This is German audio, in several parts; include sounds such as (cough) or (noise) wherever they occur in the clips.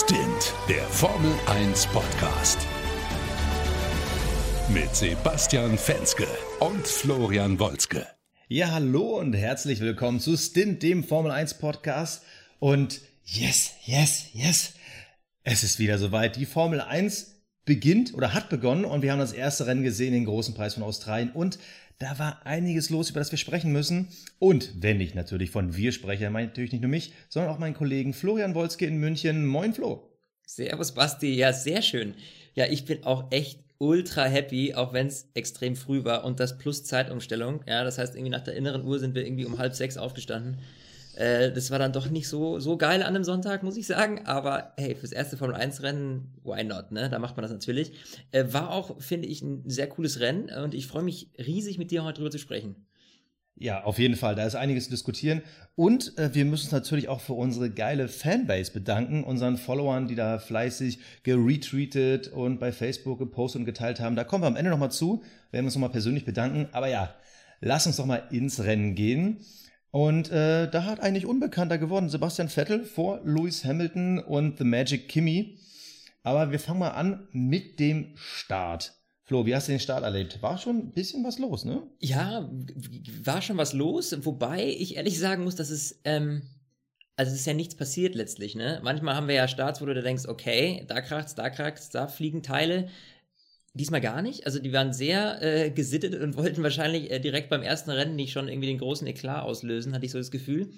Stint, der Formel 1 Podcast. Mit Sebastian Fenske und Florian Wolzke. Ja, hallo und herzlich willkommen zu Stint, dem Formel 1 Podcast. Und yes, yes, yes, es ist wieder soweit. Die Formel 1 beginnt oder hat begonnen und wir haben das erste Rennen gesehen, den großen Preis von Australien. Und da war einiges los, über das wir sprechen müssen. Und wenn ich natürlich von wir spreche, meine ich natürlich nicht nur mich, sondern auch meinen Kollegen Florian Wolzke in München. Moin, Flo. Servus, Basti. Ja, sehr schön. Ja, ich bin auch echt ultra happy, auch wenn es extrem früh war und das plus Zeitumstellung. Ja, das heißt, irgendwie nach der inneren Uhr sind wir irgendwie um halb sechs aufgestanden. Äh, das war dann doch nicht so, so geil an einem Sonntag, muss ich sagen. Aber hey, fürs erste Formel 1 Rennen, why not, ne? Da macht man das natürlich. Äh, war auch, finde ich, ein sehr cooles Rennen und ich freue mich riesig, mit dir heute drüber zu sprechen. Ja, auf jeden Fall. Da ist einiges zu diskutieren. Und äh, wir müssen uns natürlich auch für unsere geile Fanbase bedanken, unseren Followern, die da fleißig geretweetet und bei Facebook gepostet und geteilt haben. Da kommen wir am Ende nochmal zu. Wir werden uns nochmal persönlich bedanken. Aber ja, lass uns doch mal ins Rennen gehen. Und äh, da hat eigentlich Unbekannter geworden Sebastian Vettel vor Lewis Hamilton und The Magic Kimmy. Aber wir fangen mal an mit dem Start. Flo, wie hast du den Start erlebt? War schon ein bisschen was los, ne? Ja, war schon was los. Wobei ich ehrlich sagen muss, dass es, ähm, also es ist ja nichts passiert letztlich, ne? Manchmal haben wir ja Starts, wo du da denkst, okay, da kracht's, da kracht's, da fliegen Teile. Diesmal gar nicht. Also die waren sehr äh, gesittet und (laughs) wollten wahrscheinlich äh, direkt beim ersten Rennen nicht schon irgendwie den großen Eklat auslösen, hatte ich so das Gefühl.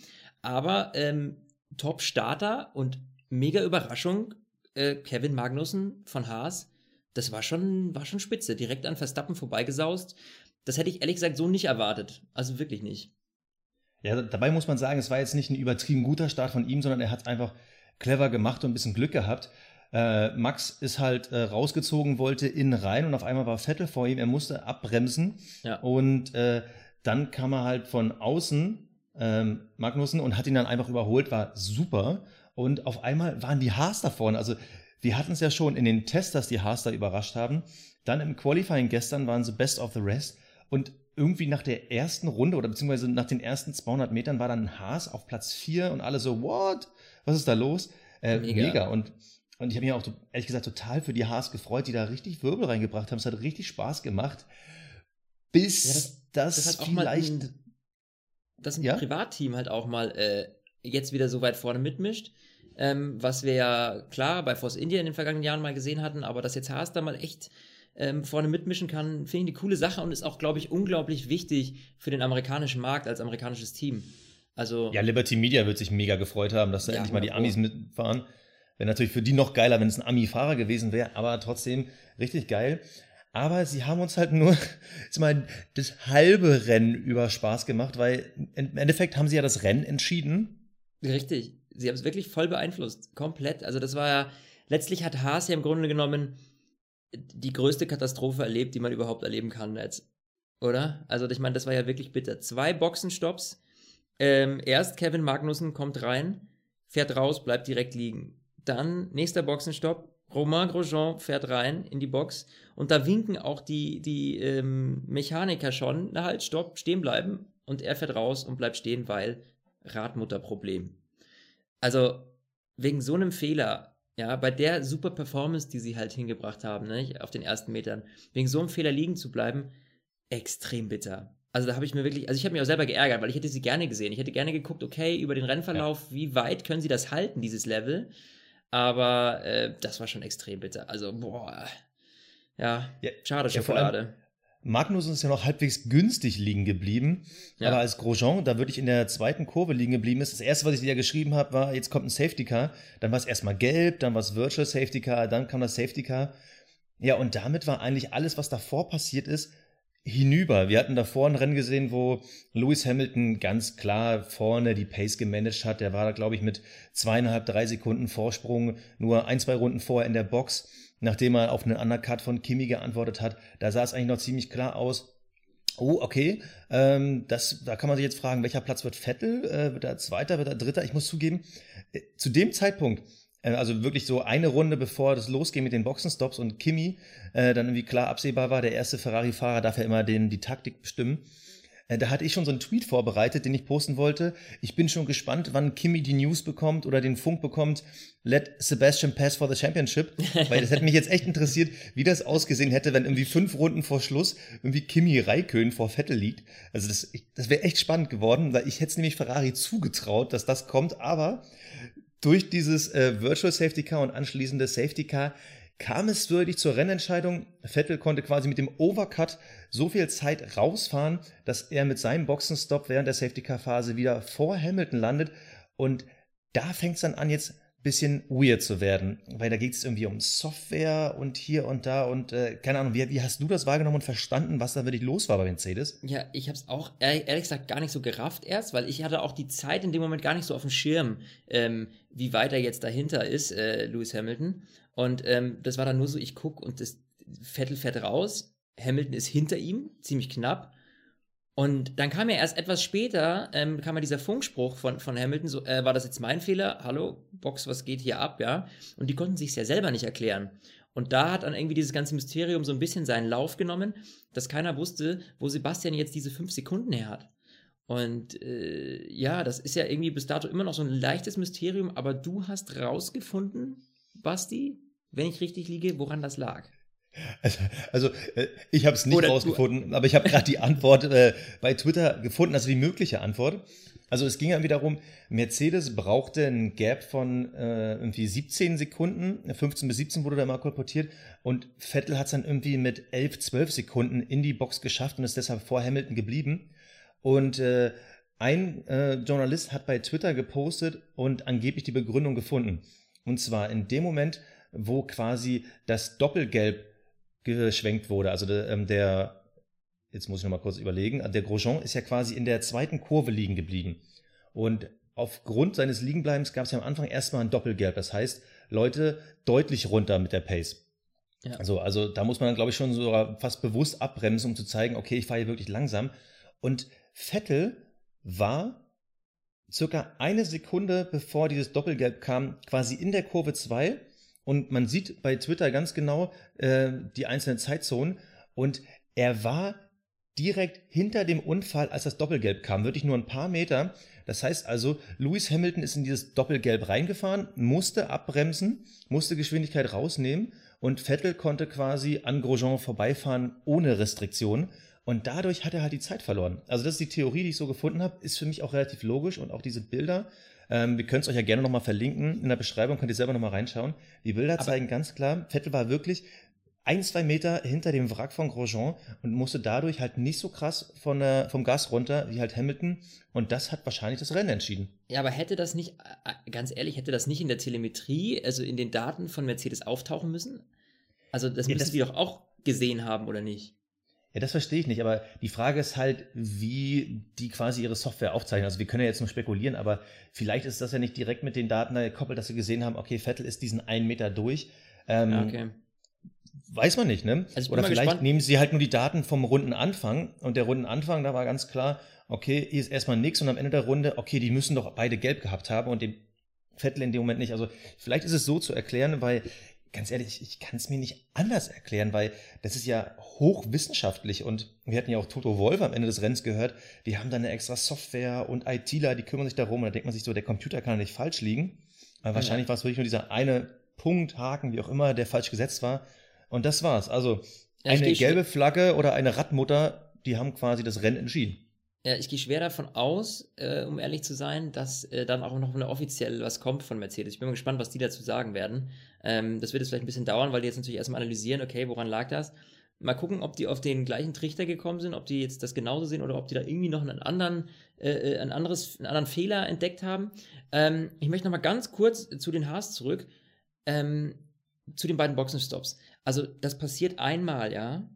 Aber ähm, Top-Starter und mega Überraschung, äh, Kevin Magnussen von Haas, das war schon, war schon spitze. Direkt an Verstappen vorbeigesaust. Das hätte ich ehrlich gesagt so nicht erwartet. Also wirklich nicht. Ja, dabei muss man sagen, es war jetzt nicht ein übertrieben guter Start von ihm, sondern er hat es einfach clever gemacht und ein bisschen Glück gehabt. Äh, Max ist halt äh, rausgezogen, wollte innen rein und auf einmal war Vettel vor ihm. Er musste abbremsen ja. und äh, dann kam er halt von außen ähm, Magnussen und hat ihn dann einfach überholt, war super. Und auf einmal waren die Haas da vorne. Also wir hatten es ja schon in den Tests, dass die Haas da überrascht haben. Dann im Qualifying gestern waren sie Best of the Rest. Und irgendwie nach der ersten Runde oder beziehungsweise nach den ersten 200 Metern war dann Haas auf Platz 4 und alle so, what? Was ist da los? Äh, mega. mega. Und und ich habe mich auch ehrlich gesagt total für die Haas gefreut, die da richtig Wirbel reingebracht haben. Es hat richtig Spaß gemacht. Bis ja, das, das, das vielleicht. Ein, dass ein ja? Privatteam halt auch mal äh, jetzt wieder so weit vorne mitmischt. Ähm, was wir ja klar bei Force India in den vergangenen Jahren mal gesehen hatten, aber dass jetzt Haas da mal echt ähm, vorne mitmischen kann, finde ich eine coole Sache und ist auch, glaube ich, unglaublich wichtig für den amerikanischen Markt als amerikanisches Team. Also, ja, Liberty Media wird sich mega gefreut haben, dass da ja, endlich mal die Amis mitfahren. Wäre natürlich für die noch geiler, wenn es ein Ami-Fahrer gewesen wäre, aber trotzdem richtig geil. Aber sie haben uns halt nur (laughs) jetzt mal das halbe Rennen über Spaß gemacht, weil im Endeffekt haben sie ja das Rennen entschieden. Richtig. Sie haben es wirklich voll beeinflusst. Komplett. Also das war ja, letztlich hat Haas ja im Grunde genommen die größte Katastrophe erlebt, die man überhaupt erleben kann jetzt. Oder? Also ich meine, das war ja wirklich bitter. Zwei Boxenstopps. Ähm, erst Kevin Magnussen kommt rein, fährt raus, bleibt direkt liegen. Dann nächster Boxenstopp. Romain Grosjean fährt rein in die Box und da winken auch die, die ähm, Mechaniker schon, na halt, stopp, stehen bleiben. Und er fährt raus und bleibt stehen, weil Radmutterproblem. Also wegen so einem Fehler, ja, bei der super Performance, die sie halt hingebracht haben, ne, auf den ersten Metern, wegen so einem Fehler liegen zu bleiben, extrem bitter. Also da habe ich mir wirklich, also ich habe mich auch selber geärgert, weil ich hätte sie gerne gesehen. Ich hätte gerne geguckt, okay, über den Rennverlauf, ja. wie weit können sie das halten, dieses Level? Aber äh, das war schon extrem bitter. Also, boah. Ja, ja schade, Schokolade. Magnussen ist ja noch halbwegs günstig liegen geblieben. Ja. Aber als Grosjean, da wirklich in der zweiten Kurve liegen geblieben ist, das erste, was ich dir geschrieben habe, war, jetzt kommt ein Safety Car. Dann war es erstmal gelb, dann war es Virtual Safety Car, dann kam das Safety Car. Ja, und damit war eigentlich alles, was davor passiert ist, hinüber. Wir hatten davor ein Rennen gesehen, wo Lewis Hamilton ganz klar vorne die Pace gemanagt hat. Der war da, glaube ich, mit zweieinhalb, drei Sekunden Vorsprung nur ein, zwei Runden vorher in der Box, nachdem er auf einen Undercut von Kimi geantwortet hat. Da sah es eigentlich noch ziemlich klar aus. Oh, okay. Ähm, das, da kann man sich jetzt fragen, welcher Platz wird Vettel? Äh, wird er Zweiter, wird er Dritter? Ich muss zugeben, äh, zu dem Zeitpunkt, also wirklich so eine Runde bevor das losging mit den Boxenstops und Kimi äh, dann irgendwie klar absehbar war, der erste Ferrari-Fahrer darf ja immer den, die Taktik bestimmen. Äh, da hatte ich schon so einen Tweet vorbereitet, den ich posten wollte. Ich bin schon gespannt, wann Kimi die News bekommt oder den Funk bekommt. Let Sebastian pass for the championship. (laughs) Weil das hätte mich jetzt echt interessiert, wie das ausgesehen hätte, wenn irgendwie fünf Runden vor Schluss irgendwie Kimi Raikön vor Vettel liegt. Also das, das wäre echt spannend geworden, weil ich hätte es nämlich Ferrari zugetraut, dass das kommt. Aber durch dieses äh, Virtual Safety Car und anschließende Safety Car kam es wirklich zur Rennentscheidung. Vettel konnte quasi mit dem Overcut so viel Zeit rausfahren, dass er mit seinem Boxenstopp während der Safety Car Phase wieder vor Hamilton landet. Und da fängt es dann an, jetzt bisschen weird zu werden, weil da geht es irgendwie um Software und hier und da und äh, keine Ahnung, wie, wie hast du das wahrgenommen und verstanden, was da wirklich los war bei Mercedes? Ja, ich habe es auch ehrlich gesagt gar nicht so gerafft erst, weil ich hatte auch die Zeit in dem Moment gar nicht so auf dem Schirm, ähm, wie weit er jetzt dahinter ist, äh, Lewis Hamilton. Und ähm, das war dann nur so, ich gucke und das Vettel fährt raus, Hamilton ist hinter ihm, ziemlich knapp. Und dann kam ja erst etwas später, ähm, kam ja dieser Funkspruch von, von Hamilton, so, äh, war das jetzt mein Fehler? Hallo, Box, was geht hier ab, ja? Und die konnten sich ja selber nicht erklären. Und da hat dann irgendwie dieses ganze Mysterium so ein bisschen seinen Lauf genommen, dass keiner wusste, wo Sebastian jetzt diese fünf Sekunden her hat. Und äh, ja, das ist ja irgendwie bis dato immer noch so ein leichtes Mysterium, aber du hast rausgefunden, Basti, wenn ich richtig liege, woran das lag. Also, also äh, ich habe es nicht Oder rausgefunden, aber ich habe gerade die Antwort äh, bei Twitter gefunden, also die mögliche Antwort. Also es ging irgendwie darum, Mercedes brauchte ein Gap von äh, irgendwie 17 Sekunden, 15 bis 17 wurde da mal kolportiert und Vettel hat es dann irgendwie mit 11, 12 Sekunden in die Box geschafft und ist deshalb vor Hamilton geblieben. Und äh, ein äh, Journalist hat bei Twitter gepostet und angeblich die Begründung gefunden. Und zwar in dem Moment, wo quasi das Doppelgelb geschwenkt wurde. Also der, ähm, der jetzt muss ich nochmal kurz überlegen, der Grosjean ist ja quasi in der zweiten Kurve liegen geblieben. Und aufgrund seines Liegenbleibens gab es ja am Anfang erstmal ein Doppelgelb. Das heißt, Leute deutlich runter mit der Pace. Ja. Also, also da muss man dann, glaube ich, schon so fast bewusst abbremsen, um zu zeigen, okay, ich fahre hier wirklich langsam. Und Vettel war circa eine Sekunde bevor dieses Doppelgelb kam, quasi in der Kurve 2 und man sieht bei Twitter ganz genau äh, die einzelnen Zeitzonen und er war direkt hinter dem Unfall, als das Doppelgelb kam, wirklich nur ein paar Meter. Das heißt also, Lewis Hamilton ist in dieses Doppelgelb reingefahren, musste abbremsen, musste Geschwindigkeit rausnehmen und Vettel konnte quasi an Grosjean vorbeifahren ohne Restriktion. Und dadurch hat er halt die Zeit verloren. Also das ist die Theorie, die ich so gefunden habe, ist für mich auch relativ logisch und auch diese Bilder. Ähm, wir können es euch ja gerne nochmal verlinken. In der Beschreibung könnt ihr selber nochmal reinschauen. Die Bilder Aber zeigen ganz klar, Vettel war wirklich ein, zwei Meter hinter dem Wrack von Grosjean und musste dadurch halt nicht so krass von der, vom Gas runter wie halt Hamilton. Und das hat wahrscheinlich das Rennen entschieden. Ja, aber hätte das nicht, äh, ganz ehrlich, hätte das nicht in der Telemetrie, also in den Daten von Mercedes auftauchen müssen? Also das ja, müssen die doch auch gesehen haben, oder nicht? Ja, das verstehe ich nicht, aber die Frage ist halt, wie die quasi ihre Software aufzeichnen. Also wir können ja jetzt nur spekulieren, aber vielleicht ist das ja nicht direkt mit den Daten gekoppelt, dass sie gesehen haben, okay, Vettel ist diesen einen Meter durch. Ähm, okay. Weiß man nicht, ne? Also Oder vielleicht gespannt. nehmen sie halt nur die Daten vom Rundenanfang und der Rundenanfang, da war ganz klar, okay, hier ist erstmal nichts und am Ende der Runde, okay, die müssen doch beide gelb gehabt haben und den Vettel in dem Moment nicht. Also vielleicht ist es so zu erklären, weil ganz ehrlich, ich kann es mir nicht anders erklären, weil das ist ja hochwissenschaftlich und wir hatten ja auch Toto Wolf am Ende des Rennens gehört, die haben da eine extra Software und ITler, die kümmern sich darum und da denkt man sich so, der Computer kann nicht falsch liegen. Aber wahrscheinlich ja. war es wirklich nur dieser eine Punkt, Haken, wie auch immer, der falsch gesetzt war. Und das war's. Also ja, eine gelbe Flagge oder eine Radmutter, die haben quasi das Rennen entschieden. Ja, ich gehe schwer davon aus, äh, um ehrlich zu sein, dass äh, dann auch noch offiziell was kommt von Mercedes. Ich bin mal gespannt, was die dazu sagen werden. Ähm, das wird jetzt vielleicht ein bisschen dauern, weil die jetzt natürlich erstmal analysieren, okay, woran lag das? Mal gucken, ob die auf den gleichen Trichter gekommen sind, ob die jetzt das genauso sehen oder ob die da irgendwie noch einen anderen, äh, äh ein anderes, einen anderen Fehler entdeckt haben. Ähm, ich möchte noch mal ganz kurz zu den Haars zurück, ähm, zu den beiden Boxenstops. Also das passiert einmal, ja,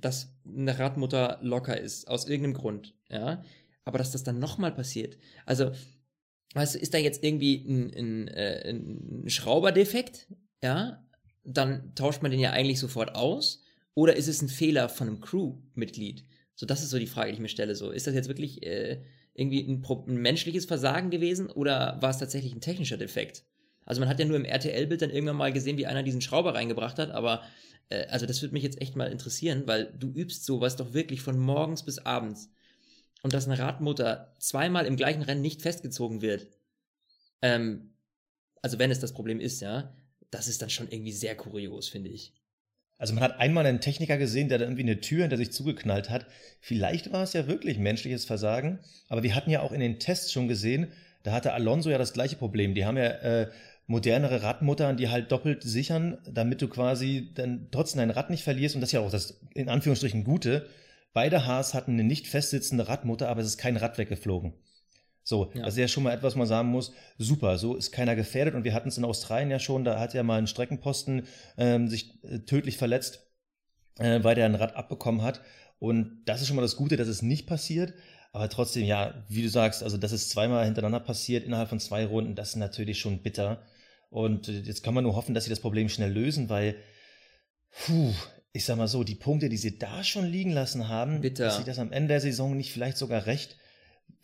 dass eine Radmutter locker ist, aus irgendeinem Grund, ja. Aber dass das dann nochmal passiert. Also, weißt du, ist da jetzt irgendwie ein, ein, äh, ein Schrauberdefekt, ja, dann tauscht man den ja eigentlich sofort aus. Oder ist es ein Fehler von einem Crewmitglied? So, das ist so die Frage, die ich mir stelle. So, ist das jetzt wirklich äh, irgendwie ein, ein, menschliches Versagen gewesen oder war es tatsächlich ein technischer Defekt? Also man hat ja nur im RTL-Bild dann irgendwann mal gesehen, wie einer diesen Schrauber reingebracht hat, aber äh, also das würde mich jetzt echt mal interessieren, weil du übst sowas doch wirklich von morgens bis abends. und dass eine Radmutter zweimal im gleichen Rennen nicht festgezogen wird, ähm, also wenn es das Problem ist, ja, das ist dann schon irgendwie sehr kurios, finde ich. Also man hat einmal einen Techniker gesehen, der da irgendwie eine Tür hinter sich zugeknallt hat. Vielleicht war es ja wirklich menschliches Versagen, aber wir hatten ja auch in den Tests schon gesehen, da hatte Alonso ja das gleiche Problem. Die haben ja äh, modernere Radmuttern, die halt doppelt sichern, damit du quasi dann trotzdem dein Rad nicht verlierst. Und das ist ja auch das in Anführungsstrichen Gute. Beide Haas hatten eine nicht festsitzende Radmutter, aber es ist kein Rad weggeflogen. So, ja. das ist ja schon mal etwas, man sagen muss, super, so ist keiner gefährdet und wir hatten es in Australien ja schon, da hat ja mal ein Streckenposten ähm, sich äh, tödlich verletzt, äh, weil der ein Rad abbekommen hat und das ist schon mal das Gute, dass es nicht passiert, aber trotzdem, ja, wie du sagst, also dass es zweimal hintereinander passiert innerhalb von zwei Runden, das ist natürlich schon bitter und jetzt kann man nur hoffen, dass sie das Problem schnell lösen, weil, puh, ich sag mal so, die Punkte, die sie da schon liegen lassen haben, bitter. dass sie das am Ende der Saison nicht vielleicht sogar recht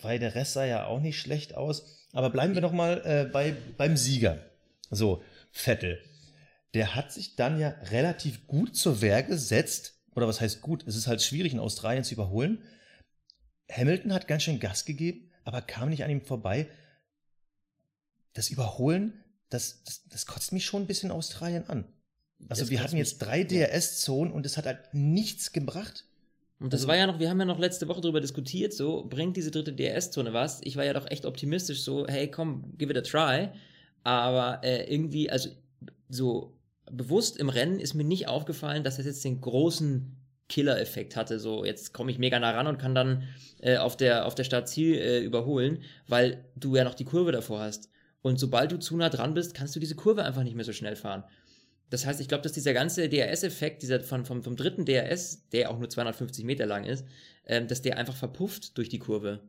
weil der Rest sah ja auch nicht schlecht aus. Aber bleiben wir noch mal äh, bei, beim Sieger. So, Vettel. Der hat sich dann ja relativ gut zur Wehr gesetzt. Oder was heißt gut? Es ist halt schwierig, in Australien zu überholen. Hamilton hat ganz schön Gas gegeben, aber kam nicht an ihm vorbei. Das Überholen, das, das, das kotzt mich schon ein bisschen Australien an. Also das wir hatten jetzt drei DRS-Zonen und es hat halt nichts gebracht. Und das also, war ja noch, wir haben ja noch letzte Woche darüber diskutiert, so, bringt diese dritte DRS-Zone was? Ich war ja doch echt optimistisch, so, hey, komm, give it a try. Aber äh, irgendwie, also so bewusst im Rennen ist mir nicht aufgefallen, dass das jetzt den großen Killer-Effekt hatte. So, jetzt komme ich mega nah ran und kann dann äh, auf der, auf der Startziel äh, überholen, weil du ja noch die Kurve davor hast. Und sobald du zu nah dran bist, kannst du diese Kurve einfach nicht mehr so schnell fahren. Das heißt, ich glaube, dass dieser ganze DRS-Effekt, dieser von, vom, vom dritten DRS, der auch nur 250 Meter lang ist, ähm, dass der einfach verpufft durch die Kurve.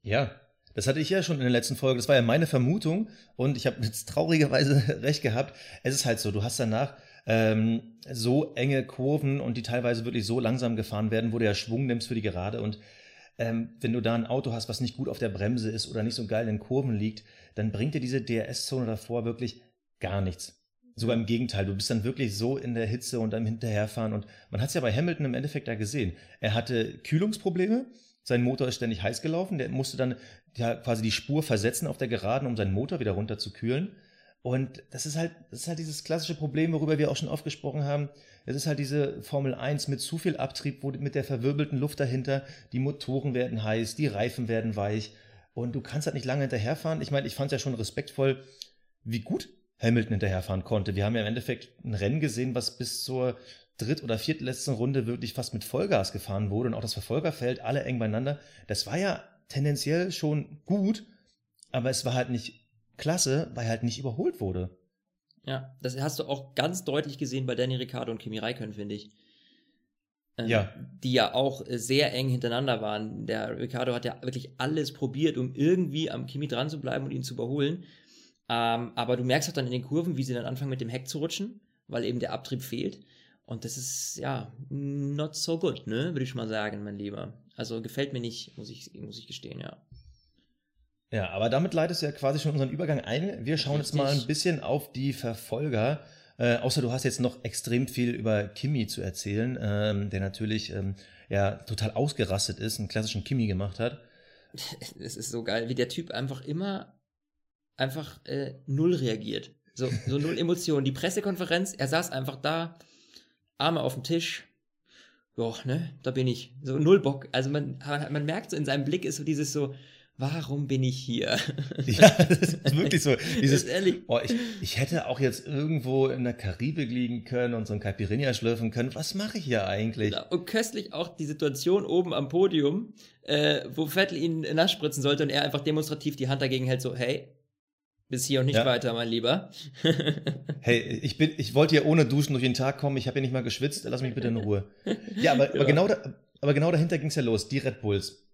Ja, das hatte ich ja schon in der letzten Folge. Das war ja meine Vermutung und ich habe jetzt traurigerweise (laughs) recht gehabt. Es ist halt so, du hast danach ähm, so enge Kurven und die teilweise wirklich so langsam gefahren werden, wo du ja Schwung nimmst für die Gerade und ähm, wenn du da ein Auto hast, was nicht gut auf der Bremse ist oder nicht so geil in Kurven liegt, dann bringt dir diese DRS-Zone davor wirklich gar nichts. Sogar im Gegenteil, du bist dann wirklich so in der Hitze und am Hinterherfahren. Und man hat es ja bei Hamilton im Endeffekt ja gesehen. Er hatte Kühlungsprobleme, sein Motor ist ständig heiß gelaufen, der musste dann ja quasi die Spur versetzen auf der Geraden, um seinen Motor wieder runter zu kühlen. Und das ist halt, das ist halt dieses klassische Problem, worüber wir auch schon oft gesprochen haben. Es ist halt diese Formel 1 mit zu viel Abtrieb, wo, mit der verwirbelten Luft dahinter. Die Motoren werden heiß, die Reifen werden weich. Und du kannst halt nicht lange hinterherfahren. Ich meine, ich fand es ja schon respektvoll, wie gut Hamilton hinterherfahren konnte. Wir haben ja im Endeffekt ein Rennen gesehen, was bis zur dritt- oder viertletzten Runde wirklich fast mit Vollgas gefahren wurde und auch das Verfolgerfeld, alle eng beieinander. Das war ja tendenziell schon gut, aber es war halt nicht klasse, weil halt nicht überholt wurde. Ja, das hast du auch ganz deutlich gesehen bei Danny Ricciardo und Kimi Räikkönen, finde ich. Ähm, ja. Die ja auch sehr eng hintereinander waren. Der Ricciardo hat ja wirklich alles probiert, um irgendwie am Kimi dran zu bleiben und ihn zu überholen. Ähm, aber du merkst auch dann in den Kurven, wie sie dann anfangen mit dem Heck zu rutschen, weil eben der Abtrieb fehlt. Und das ist, ja, not so good, ne? Würde ich mal sagen, mein Lieber. Also gefällt mir nicht, muss ich, muss ich gestehen, ja. Ja, aber damit leitest du ja quasi schon unseren Übergang ein. Wir schauen Richtig. jetzt mal ein bisschen auf die Verfolger. Äh, außer du hast jetzt noch extrem viel über Kimi zu erzählen, ähm, der natürlich ähm, ja total ausgerastet ist, einen klassischen Kimi gemacht hat. Es ist so geil, wie der Typ einfach immer einfach äh, null reagiert. So, so null (laughs) Emotionen. Die Pressekonferenz, er saß einfach da, Arme auf dem Tisch. Ja, ne, da bin ich. So null Bock. Also man, man merkt so in seinem Blick ist so dieses so, warum bin ich hier? (laughs) Ja, das ist wirklich so. (laughs) Dieses, ehrlich. Oh, ich, ich hätte auch jetzt irgendwo in der Karibik liegen können und so ein Caipirinha schlürfen können. Was mache ich hier eigentlich? Genau. Und köstlich auch die Situation oben am Podium, äh, wo Vettel ihn nass spritzen sollte und er einfach demonstrativ die Hand dagegen hält, so, hey, bis hier und nicht ja. weiter, mein Lieber. (laughs) hey, ich bin, ich wollte ja ohne Duschen durch den Tag kommen. Ich habe ja nicht mal geschwitzt. Lass mich bitte in Ruhe. Ja, aber, aber genau, da, aber genau dahinter ging es ja los. Die Red Bulls.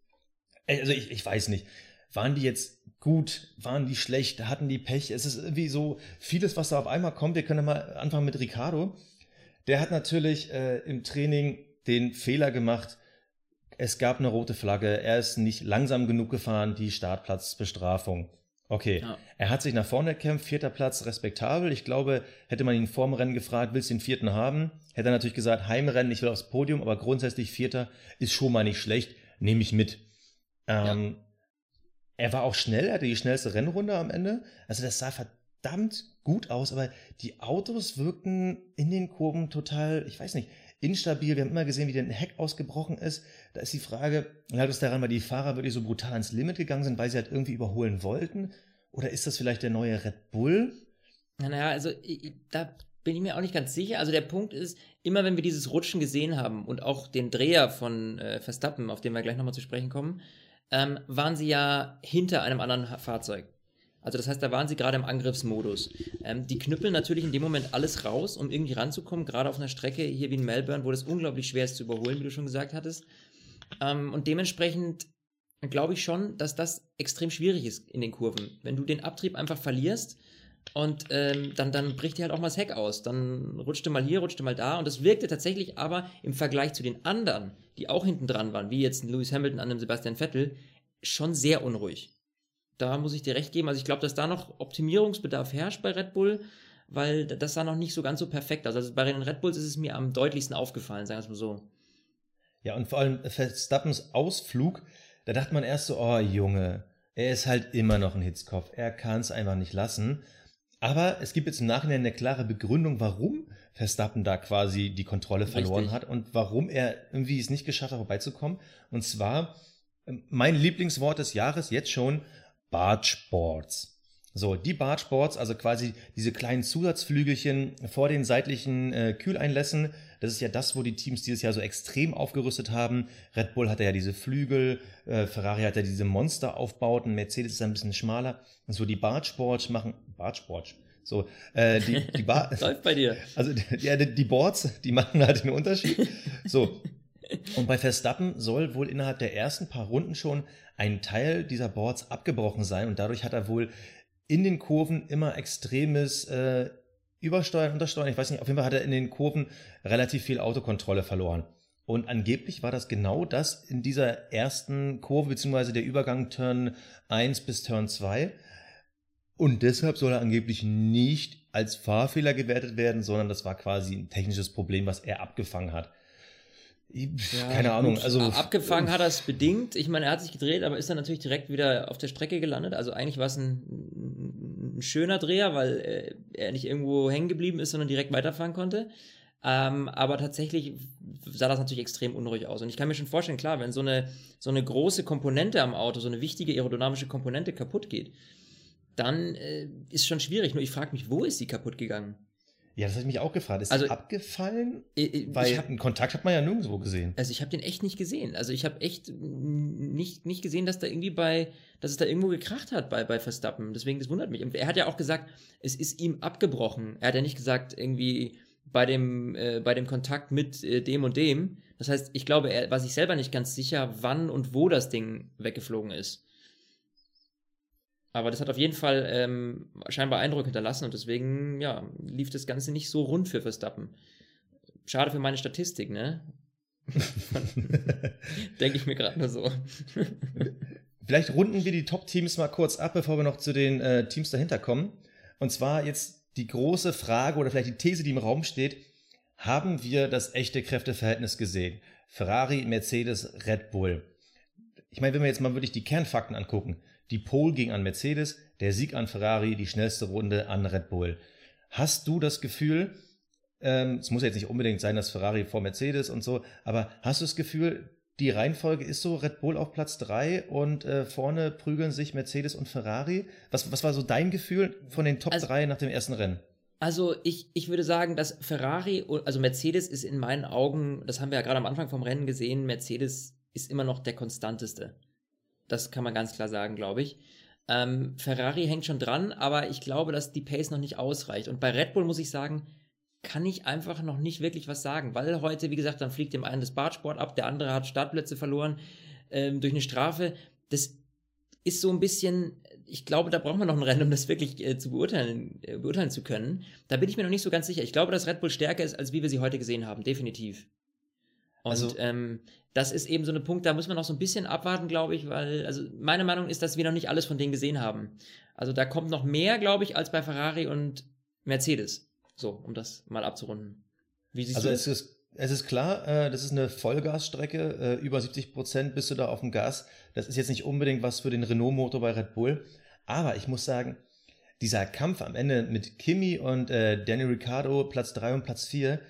Also ich, ich weiß nicht. Waren die jetzt gut? Waren die schlecht? Hatten die Pech? Es ist irgendwie so vieles, was da auf einmal kommt. Wir können mal anfangen mit Ricardo. Der hat natürlich äh, im Training den Fehler gemacht. Es gab eine rote Flagge. Er ist nicht langsam genug gefahren. Die Startplatzbestrafung. Okay. Ja. Er hat sich nach vorne gekämpft, vierter Platz, respektabel. Ich glaube, hätte man ihn vorm Rennen gefragt, willst du den vierten haben? Hätte er natürlich gesagt, Heimrennen, ich will aufs Podium, aber grundsätzlich vierter ist schon mal nicht schlecht, nehme ich mit. Ähm, ja. Er war auch schnell, er hatte die schnellste Rennrunde am Ende. Also das sah verdammt gut aus, aber die Autos wirkten in den Kurven total, ich weiß nicht, instabil. Wir haben immer gesehen, wie der Heck ausgebrochen ist. Da ist die Frage, lag es daran, weil die Fahrer wirklich so brutal ans Limit gegangen sind, weil sie halt irgendwie überholen wollten? Oder ist das vielleicht der neue Red Bull? Naja, also ich, da bin ich mir auch nicht ganz sicher. Also der Punkt ist, immer wenn wir dieses Rutschen gesehen haben und auch den Dreher von äh, Verstappen, auf den wir gleich nochmal zu sprechen kommen, ähm, waren sie ja hinter einem anderen Fahrzeug. Also das heißt, da waren sie gerade im Angriffsmodus. Ähm, die knüppeln natürlich in dem Moment alles raus, um irgendwie ranzukommen, gerade auf einer Strecke hier wie in Melbourne, wo das unglaublich schwer ist zu überholen, wie du schon gesagt hattest. Ähm, und dementsprechend glaube ich schon, dass das extrem schwierig ist in den Kurven. Wenn du den Abtrieb einfach verlierst und ähm, dann, dann bricht dir halt auch mal das Heck aus. Dann rutschte mal hier, rutschte mal da. Und das wirkte tatsächlich aber im Vergleich zu den anderen, die auch hinten dran waren, wie jetzt Lewis Hamilton an dem Sebastian Vettel, schon sehr unruhig. Da muss ich dir recht geben. Also ich glaube, dass da noch Optimierungsbedarf herrscht bei Red Bull, weil das sah noch nicht so ganz so perfekt aus. Also bei den Red Bulls ist es mir am deutlichsten aufgefallen, sagen wir es mal so. Ja, und vor allem Verstappens Ausflug, da dachte man erst so, oh Junge, er ist halt immer noch ein Hitzkopf. Er kann es einfach nicht lassen. Aber es gibt jetzt im Nachhinein eine klare Begründung, warum Verstappen da quasi die Kontrolle verloren Richtig. hat und warum er irgendwie es nicht geschafft hat, vorbeizukommen. Und zwar ähm, mein Lieblingswort des Jahres jetzt schon, Bargeboards. So, die Bargeboards, also quasi diese kleinen Zusatzflügelchen vor den seitlichen äh, Kühleinlässen, das ist ja das, wo die Teams dieses Jahr so extrem aufgerüstet haben. Red Bull hatte ja diese Flügel, äh, Ferrari hat ja diese Monsteraufbauten, Mercedes ist ein bisschen schmaler. Und so die Bargeboards machen, Bargeboards, so, äh, die, die Bar (laughs) Läuft bei dir. Also, ja, die, die Boards, die machen halt den Unterschied. So. Und bei Verstappen soll wohl innerhalb der ersten paar Runden schon ein Teil dieser Boards abgebrochen sein und dadurch hat er wohl in den Kurven immer extremes äh, Übersteuern, Untersteuern. Ich weiß nicht, auf jeden Fall hat er in den Kurven relativ viel Autokontrolle verloren. Und angeblich war das genau das in dieser ersten Kurve, beziehungsweise der Übergang Turn 1 bis Turn 2. Und deshalb soll er angeblich nicht als Fahrfehler gewertet werden, sondern das war quasi ein technisches Problem, was er abgefangen hat. Ja, Keine Ahnung. Also abgefangen hat er es bedingt. Ich meine, er hat sich gedreht, aber ist dann natürlich direkt wieder auf der Strecke gelandet. Also eigentlich war es ein, ein schöner Dreher, weil äh, er nicht irgendwo hängen geblieben ist, sondern direkt weiterfahren konnte. Ähm, aber tatsächlich sah das natürlich extrem unruhig aus. Und ich kann mir schon vorstellen, klar, wenn so eine, so eine große Komponente am Auto, so eine wichtige aerodynamische Komponente kaputt geht, dann äh, ist schon schwierig. Nur ich frage mich, wo ist sie kaputt gegangen? Ja, das habe ich mich auch gefragt. Ist also, abgefallen? Ich, Weil hab, einen Kontakt hat man ja nirgendwo gesehen. Also ich habe den echt nicht gesehen. Also ich habe echt nicht, nicht gesehen, dass da irgendwie bei, dass es da irgendwo gekracht hat bei, bei Verstappen. Deswegen, das wundert mich. Und er hat ja auch gesagt, es ist ihm abgebrochen. Er hat ja nicht gesagt, irgendwie bei dem, äh, bei dem Kontakt mit äh, dem und dem. Das heißt, ich glaube, er war sich selber nicht ganz sicher, wann und wo das Ding weggeflogen ist. Aber das hat auf jeden Fall ähm, scheinbar Eindruck hinterlassen und deswegen, ja, lief das Ganze nicht so rund für Verstappen. Schade für meine Statistik, ne? (laughs) Denke ich mir gerade nur so. (laughs) Vielleicht runden wir die Top-Teams mal kurz ab, bevor wir noch zu den äh, Teams dahinter kommen. Und zwar jetzt die große Frage oder vielleicht die These, die im Raum steht. Haben wir das echte Kräfteverhältnis gesehen? Ferrari, Mercedes, Red Bull. Ich meine, wenn wir jetzt mal wirklich die Kernfakten angucken. Die Pole ging an Mercedes, der Sieg an Ferrari, die schnellste Runde an Red Bull. Hast du das Gefühl, ähm, es muss jetzt nicht unbedingt sein, dass Ferrari vor Mercedes und so, aber hast du das Gefühl, die Reihenfolge ist so, Red Bull auf Platz 3 und äh, vorne prügeln sich Mercedes und Ferrari? Was, was war so dein Gefühl von den Top also, 3 nach dem ersten Rennen? Also ich, ich würde sagen, dass Ferrari, also Mercedes ist in meinen Augen, das haben wir ja gerade am Anfang vom Rennen gesehen, Mercedes ist immer noch der konstanteste. Das kann man ganz klar sagen, glaube ich. Ähm, Ferrari hängt schon dran, aber ich glaube, dass die Pace noch nicht ausreicht. Und bei Red Bull muss ich sagen, kann ich einfach noch nicht wirklich was sagen, weil heute, wie gesagt, dann fliegt dem einen das Bartsport ab, der andere hat Startplätze verloren ähm, durch eine Strafe. Das ist so ein bisschen, ich glaube, da braucht man noch ein Rennen, um das wirklich äh, zu beurteilen, äh, beurteilen zu können. Da bin ich mir noch nicht so ganz sicher. Ich glaube, dass Red Bull stärker ist, als wie wir sie heute gesehen haben, definitiv. Und also, ähm, das ist eben so ein Punkt, da muss man noch so ein bisschen abwarten, glaube ich, weil, also meine Meinung ist, dass wir noch nicht alles von denen gesehen haben. Also da kommt noch mehr, glaube ich, als bei Ferrari und Mercedes. So, um das mal abzurunden. Wie siehst also du? Es ist, es ist klar, äh, das ist eine Vollgasstrecke, äh, über 70 Prozent bist du da auf dem Gas. Das ist jetzt nicht unbedingt was für den Renault-Motor bei Red Bull. Aber ich muss sagen, dieser Kampf am Ende mit Kimi und äh, Danny Ricciardo, Platz 3 und Platz 4,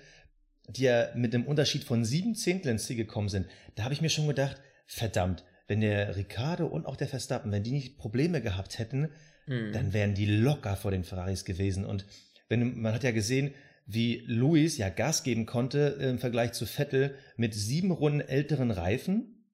die ja mit einem Unterschied von sieben Zehntel ins Ziel gekommen sind, da habe ich mir schon gedacht, verdammt, wenn der Ricciardo und auch der Verstappen, wenn die nicht Probleme gehabt hätten, mhm. dann wären die locker vor den Ferraris gewesen. Und wenn man hat ja gesehen, wie Luis ja Gas geben konnte im Vergleich zu Vettel mit sieben Runden älteren Reifen.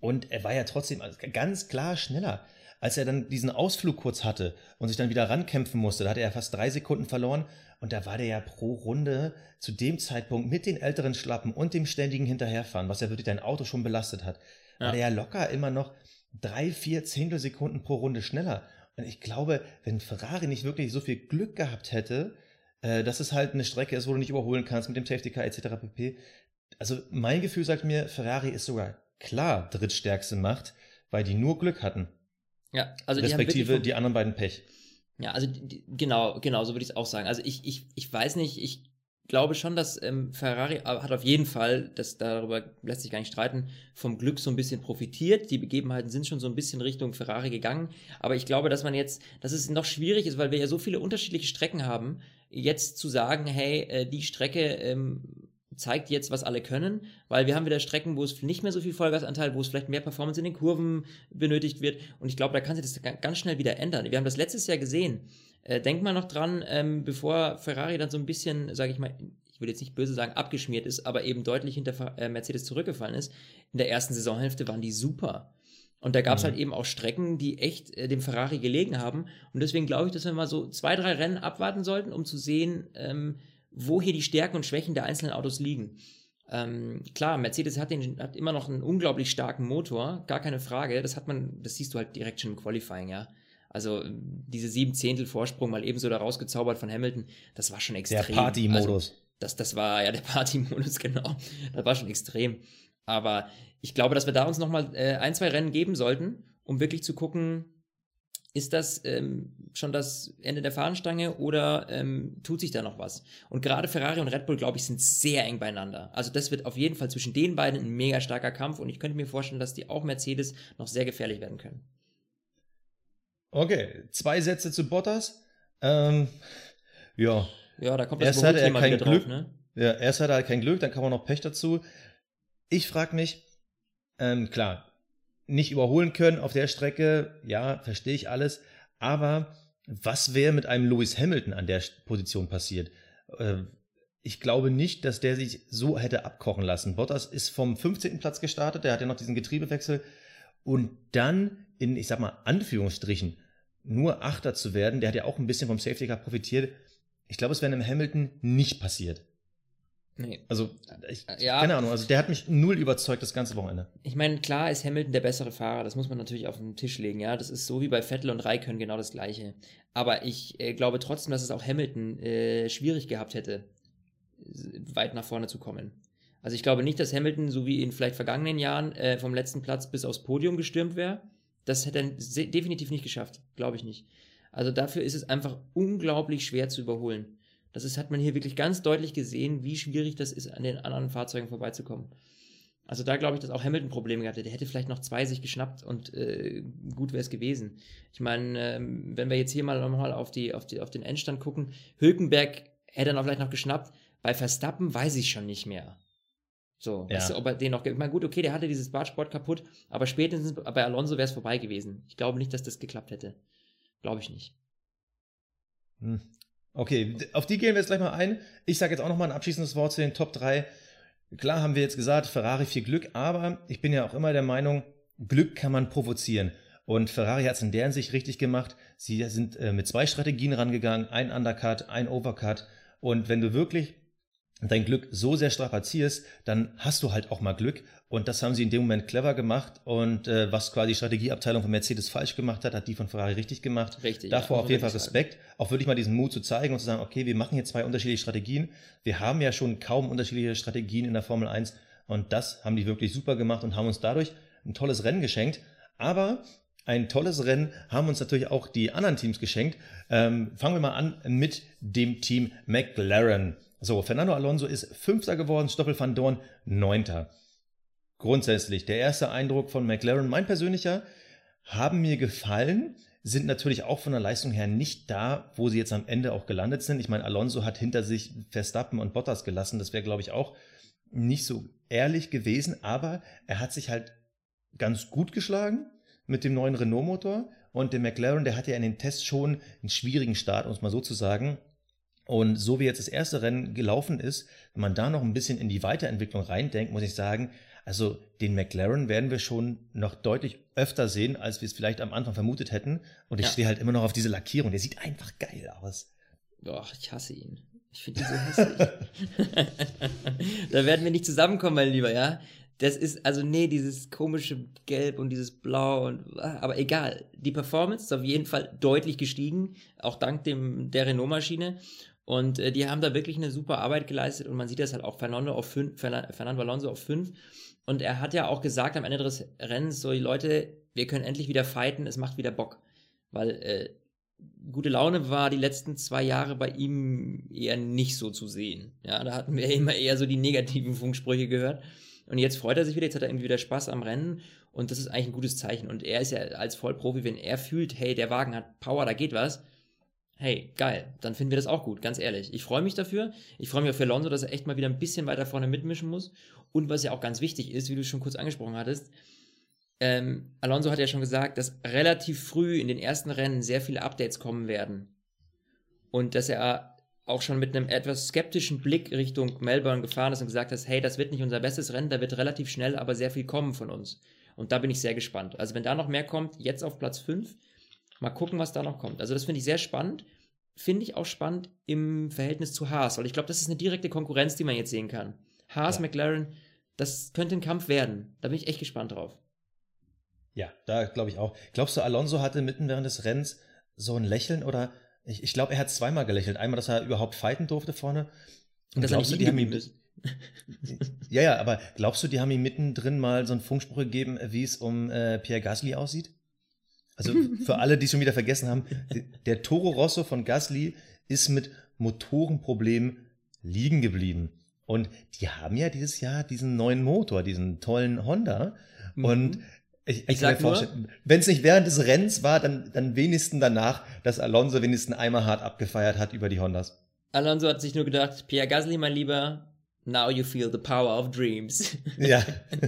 Und er war ja trotzdem ganz klar schneller. Als er dann diesen Ausflug kurz hatte und sich dann wieder rankämpfen musste, da hatte er fast drei Sekunden verloren und da war der ja pro Runde zu dem Zeitpunkt mit den älteren Schlappen und dem ständigen Hinterherfahren, was ja wirklich dein Auto schon belastet hat, ja. war der ja locker immer noch drei, vier Zehntelsekunden pro Runde schneller. Und ich glaube, wenn Ferrari nicht wirklich so viel Glück gehabt hätte, äh, dass es halt eine Strecke ist, wo du nicht überholen kannst mit dem Safety Car etc. pp. Also mein Gefühl sagt mir, Ferrari ist sogar klar drittstärkste Macht, weil die nur Glück hatten. Ja, also respektive die, die anderen beiden Pech. Ja, also die, genau, genau, so würde ich es auch sagen. Also ich, ich, ich weiß nicht, ich glaube schon, dass ähm, Ferrari hat auf jeden Fall, das darüber lässt sich gar nicht streiten, vom Glück so ein bisschen profitiert. Die Begebenheiten sind schon so ein bisschen Richtung Ferrari gegangen. Aber ich glaube, dass man jetzt, dass es noch schwierig ist, weil wir ja so viele unterschiedliche Strecken haben, jetzt zu sagen, hey, äh, die Strecke ähm, zeigt jetzt, was alle können, weil wir haben wieder Strecken, wo es nicht mehr so viel Vollgasanteil, wo es vielleicht mehr Performance in den Kurven benötigt wird. Und ich glaube, da kann sich das ganz schnell wieder ändern. Wir haben das letztes Jahr gesehen. Äh, denk mal noch dran, ähm, bevor Ferrari dann so ein bisschen, sage ich mal, ich will jetzt nicht böse sagen, abgeschmiert ist, aber eben deutlich hinter äh, Mercedes zurückgefallen ist. In der ersten Saisonhälfte waren die super. Und da gab es mhm. halt eben auch Strecken, die echt äh, dem Ferrari gelegen haben. Und deswegen glaube ich, dass wir mal so zwei, drei Rennen abwarten sollten, um zu sehen, ähm, wo hier die Stärken und Schwächen der einzelnen Autos liegen. Ähm, klar, Mercedes hat, den, hat immer noch einen unglaublich starken Motor, gar keine Frage. Das hat man, das siehst du halt direkt schon im Qualifying, ja. Also diese sieben Zehntel Vorsprung mal ebenso da rausgezaubert von Hamilton, das war schon extrem. Der Party-Modus. Also, das, das war ja der (laughs) Party-Modus, genau. Das war schon extrem. Aber ich glaube, dass wir da uns nochmal äh, ein, zwei Rennen geben sollten, um wirklich zu gucken, ist das ähm, schon das Ende der Fahnenstange oder ähm, tut sich da noch was? Und gerade Ferrari und Red Bull, glaube ich, sind sehr eng beieinander. Also das wird auf jeden Fall zwischen den beiden ein mega starker Kampf und ich könnte mir vorstellen, dass die auch Mercedes noch sehr gefährlich werden können. Okay, zwei Sätze zu Bottas. Ähm, ja. Ja, da kommt das erst hat er kein Glück, drauf, ne? Ja, erst hat er halt kein Glück, dann kam auch noch Pech dazu. Ich frage mich, ähm, klar, nicht überholen können auf der Strecke, ja, verstehe ich alles, aber was wäre mit einem Lewis Hamilton an der Position passiert? Äh, ich glaube nicht, dass der sich so hätte abkochen lassen. Bottas ist vom 15. Platz gestartet, der hat ja noch diesen Getriebewechsel und dann in, ich sag mal, Anführungsstrichen, nur Achter zu werden, der hat ja auch ein bisschen vom Safety Car profitiert. Ich glaube, es wäre einem Hamilton nicht passiert. Nee. Also, ich, ja. keine Ahnung, also der hat mich null überzeugt das ganze Wochenende. Ich meine, klar ist Hamilton der bessere Fahrer, das muss man natürlich auf den Tisch legen, ja. Das ist so wie bei Vettel und Raikön genau das Gleiche. Aber ich äh, glaube trotzdem, dass es auch Hamilton äh, schwierig gehabt hätte, weit nach vorne zu kommen. Also ich glaube nicht, dass Hamilton, so wie in vielleicht vergangenen Jahren, äh, vom letzten Platz bis aufs Podium gestürmt wäre. Das hätte er definitiv nicht geschafft, glaube ich nicht. Also dafür ist es einfach unglaublich schwer zu überholen. Das ist, hat man hier wirklich ganz deutlich gesehen, wie schwierig das ist, an den anderen Fahrzeugen vorbeizukommen. Also da glaube ich, dass auch Hamilton Probleme gehabt hätte. Der hätte vielleicht noch zwei sich geschnappt und äh, gut wäre es gewesen. Ich meine, ähm, wenn wir jetzt hier mal nochmal auf, die, auf, die, auf den Endstand gucken, Hülkenberg hätte er noch vielleicht noch geschnappt. Bei Verstappen weiß ich schon nicht mehr. So, ja. weißt du, ob er den noch. Ich meine, gut, okay, der hatte dieses Bartsport kaputt, aber spätestens bei Alonso wäre es vorbei gewesen. Ich glaube nicht, dass das geklappt hätte. Glaube ich nicht. Hm. Okay, auf die gehen wir jetzt gleich mal ein. Ich sage jetzt auch noch mal ein abschließendes Wort zu den Top 3. Klar haben wir jetzt gesagt, Ferrari viel Glück, aber ich bin ja auch immer der Meinung, Glück kann man provozieren. Und Ferrari hat es in der Hinsicht richtig gemacht. Sie sind äh, mit zwei Strategien rangegangen, ein Undercut, ein Overcut. Und wenn du wirklich dein Glück so sehr strapazierst, dann hast du halt auch mal Glück. Und das haben sie in dem Moment clever gemacht. Und äh, was quasi die Strategieabteilung von Mercedes falsch gemacht hat, hat die von Ferrari richtig gemacht. Richtig. Davor ja, auf jeden Fall Respekt. Sagen. Auch wirklich mal diesen Mut zu zeigen und zu sagen, okay, wir machen hier zwei unterschiedliche Strategien. Wir haben ja schon kaum unterschiedliche Strategien in der Formel 1. Und das haben die wirklich super gemacht und haben uns dadurch ein tolles Rennen geschenkt. Aber ein tolles Rennen haben uns natürlich auch die anderen Teams geschenkt. Ähm, fangen wir mal an mit dem Team McLaren. So, Fernando Alonso ist Fünfter geworden, Stoppel van Dorn Neunter. Grundsätzlich, der erste Eindruck von McLaren, mein persönlicher, haben mir gefallen, sind natürlich auch von der Leistung her nicht da, wo sie jetzt am Ende auch gelandet sind. Ich meine, Alonso hat hinter sich Verstappen und Bottas gelassen. Das wäre, glaube ich, auch nicht so ehrlich gewesen, aber er hat sich halt ganz gut geschlagen mit dem neuen Renault-Motor und der McLaren, der hatte ja in den Tests schon einen schwierigen Start, um es mal so zu sagen. Und so wie jetzt das erste Rennen gelaufen ist, wenn man da noch ein bisschen in die Weiterentwicklung reindenkt, muss ich sagen, also den McLaren werden wir schon noch deutlich öfter sehen, als wir es vielleicht am Anfang vermutet hätten. Und ich ja. stehe halt immer noch auf diese Lackierung. Der sieht einfach geil aus. Boah, ich hasse ihn. Ich finde ihn so hässlich. (laughs) da werden wir nicht zusammenkommen, mein Lieber, ja? Das ist, also nee, dieses komische Gelb und dieses Blau und, aber egal. Die Performance ist auf jeden Fall deutlich gestiegen, auch dank dem, der Renault-Maschine. Und äh, die haben da wirklich eine super Arbeit geleistet und man sieht das halt auch Fernando auf fünf, Fernando Alonso auf fünf. Und er hat ja auch gesagt am Ende des Rennens, so, Leute, wir können endlich wieder fighten, es macht wieder Bock. Weil äh, gute Laune war die letzten zwei Jahre bei ihm eher nicht so zu sehen. Ja, da hatten wir (laughs) immer eher so die negativen Funksprüche gehört. Und jetzt freut er sich wieder, jetzt hat er irgendwie wieder Spaß am Rennen und das ist eigentlich ein gutes Zeichen. Und er ist ja als Vollprofi, wenn er fühlt, hey, der Wagen hat Power, da geht was, hey, geil, dann finden wir das auch gut, ganz ehrlich. Ich freue mich dafür. Ich freue mich auch für Alonso, dass er echt mal wieder ein bisschen weiter vorne mitmischen muss. Und was ja auch ganz wichtig ist, wie du schon kurz angesprochen hattest, ähm, Alonso hat ja schon gesagt, dass relativ früh in den ersten Rennen sehr viele Updates kommen werden. Und dass er auch schon mit einem etwas skeptischen Blick Richtung Melbourne gefahren ist und gesagt hat, hey, das wird nicht unser bestes Rennen, da wird relativ schnell aber sehr viel kommen von uns. Und da bin ich sehr gespannt. Also wenn da noch mehr kommt, jetzt auf Platz 5, Mal gucken, was da noch kommt. Also das finde ich sehr spannend. Finde ich auch spannend im Verhältnis zu Haas, weil ich glaube, das ist eine direkte Konkurrenz, die man jetzt sehen kann. Haas, ja. McLaren, das könnte ein Kampf werden. Da bin ich echt gespannt drauf. Ja, da glaube ich auch. Glaubst du, Alonso hatte mitten während des Rennens so ein Lächeln oder ich, ich glaube, er hat zweimal gelächelt. Einmal, dass er überhaupt fighten durfte vorne. Und dass glaubst du, die haben ihm, ja, ja, aber glaubst du, die haben ihm mittendrin mal so einen Funkspruch gegeben, wie es um äh, Pierre Gasly aussieht? Also (laughs) für alle, die schon wieder vergessen haben, der Toro Rosso von Gasly ist mit Motorenproblemen liegen geblieben. Und die haben ja dieses Jahr diesen neuen Motor, diesen tollen Honda. Mhm. Und ich, ich, ich kann mir vorstellen, wenn es nicht während des Rennens war, dann, dann wenigstens danach, dass Alonso wenigstens einmal hart abgefeiert hat über die Hondas. Alonso hat sich nur gedacht, Pierre Gasly, mein Lieber, Now you feel the power of dreams. Ja. (laughs)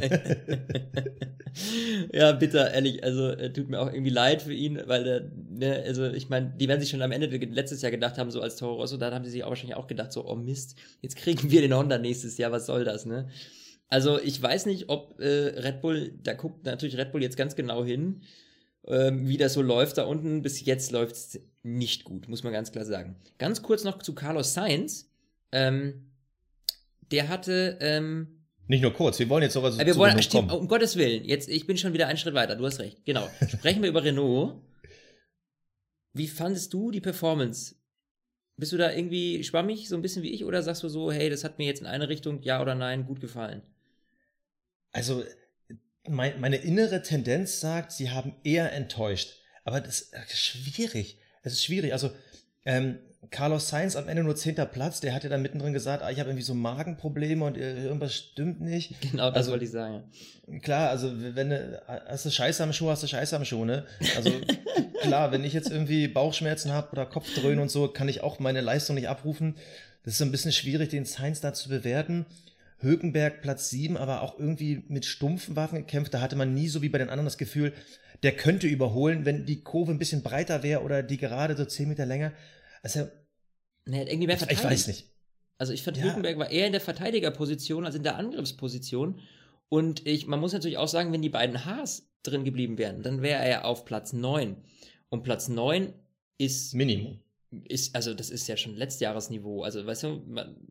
ja, bitter, ehrlich. Also äh, tut mir auch irgendwie leid für ihn, weil äh, ne, also ich meine, die werden sich schon am Ende letztes Jahr gedacht haben, so als Toro Rosso, da haben sie sich auch wahrscheinlich auch gedacht, so, oh Mist, jetzt kriegen wir den Honda nächstes Jahr, was soll das, ne? Also ich weiß nicht, ob äh, Red Bull, da guckt natürlich Red Bull jetzt ganz genau hin, ähm, wie das so läuft da unten. Bis jetzt läuft es nicht gut, muss man ganz klar sagen. Ganz kurz noch zu Carlos Sainz. Ähm, der hatte. Ähm, nicht nur kurz, wir wollen jetzt sowas äh, wir wollen, stimmt, kommen. Um Gottes Willen, jetzt, ich bin schon wieder einen Schritt weiter, du hast recht. Genau. (laughs) Sprechen wir über Renault. Wie fandest du die Performance? Bist du da irgendwie schwammig, so ein bisschen wie ich, oder sagst du so, hey, das hat mir jetzt in eine Richtung, ja oder nein, gut gefallen? Also, mein, meine innere Tendenz sagt, sie haben eher enttäuscht. Aber das ist schwierig. Es ist schwierig. Also, ähm, Carlos Sainz am Ende nur zehnter Platz, der hat ja dann mittendrin gesagt, ah, ich habe irgendwie so Magenprobleme und äh, irgendwas stimmt nicht. (laughs) Genau, das also, wollte ich sagen. Klar, also wenn du hast du Scheiße am Schuh, hast du Scheiße am Schuh, ne? Also (laughs) klar, wenn ich jetzt irgendwie Bauchschmerzen habe oder Kopfdröhnen und so, kann ich auch meine Leistung nicht abrufen. Das ist so ein bisschen schwierig, den Sainz da zu bewerten. Hökenberg Platz sieben, aber auch irgendwie mit stumpfen Waffen gekämpft. Da hatte man nie so wie bei den anderen das Gefühl, der könnte überholen, wenn die Kurve ein bisschen breiter wäre oder die gerade so zehn Meter länger. Also, nee, irgendwie mehr verteidigt. Ich weiß nicht. Also ich fand, ja. Hülkenberg war eher in der Verteidigerposition als in der Angriffsposition. Und ich, man muss natürlich auch sagen, wenn die beiden Haas drin geblieben wären, dann wäre er auf Platz 9. Und Platz 9 ist. Minimum. Ist, also das ist ja schon Letztjahresniveau. Also, weißt du,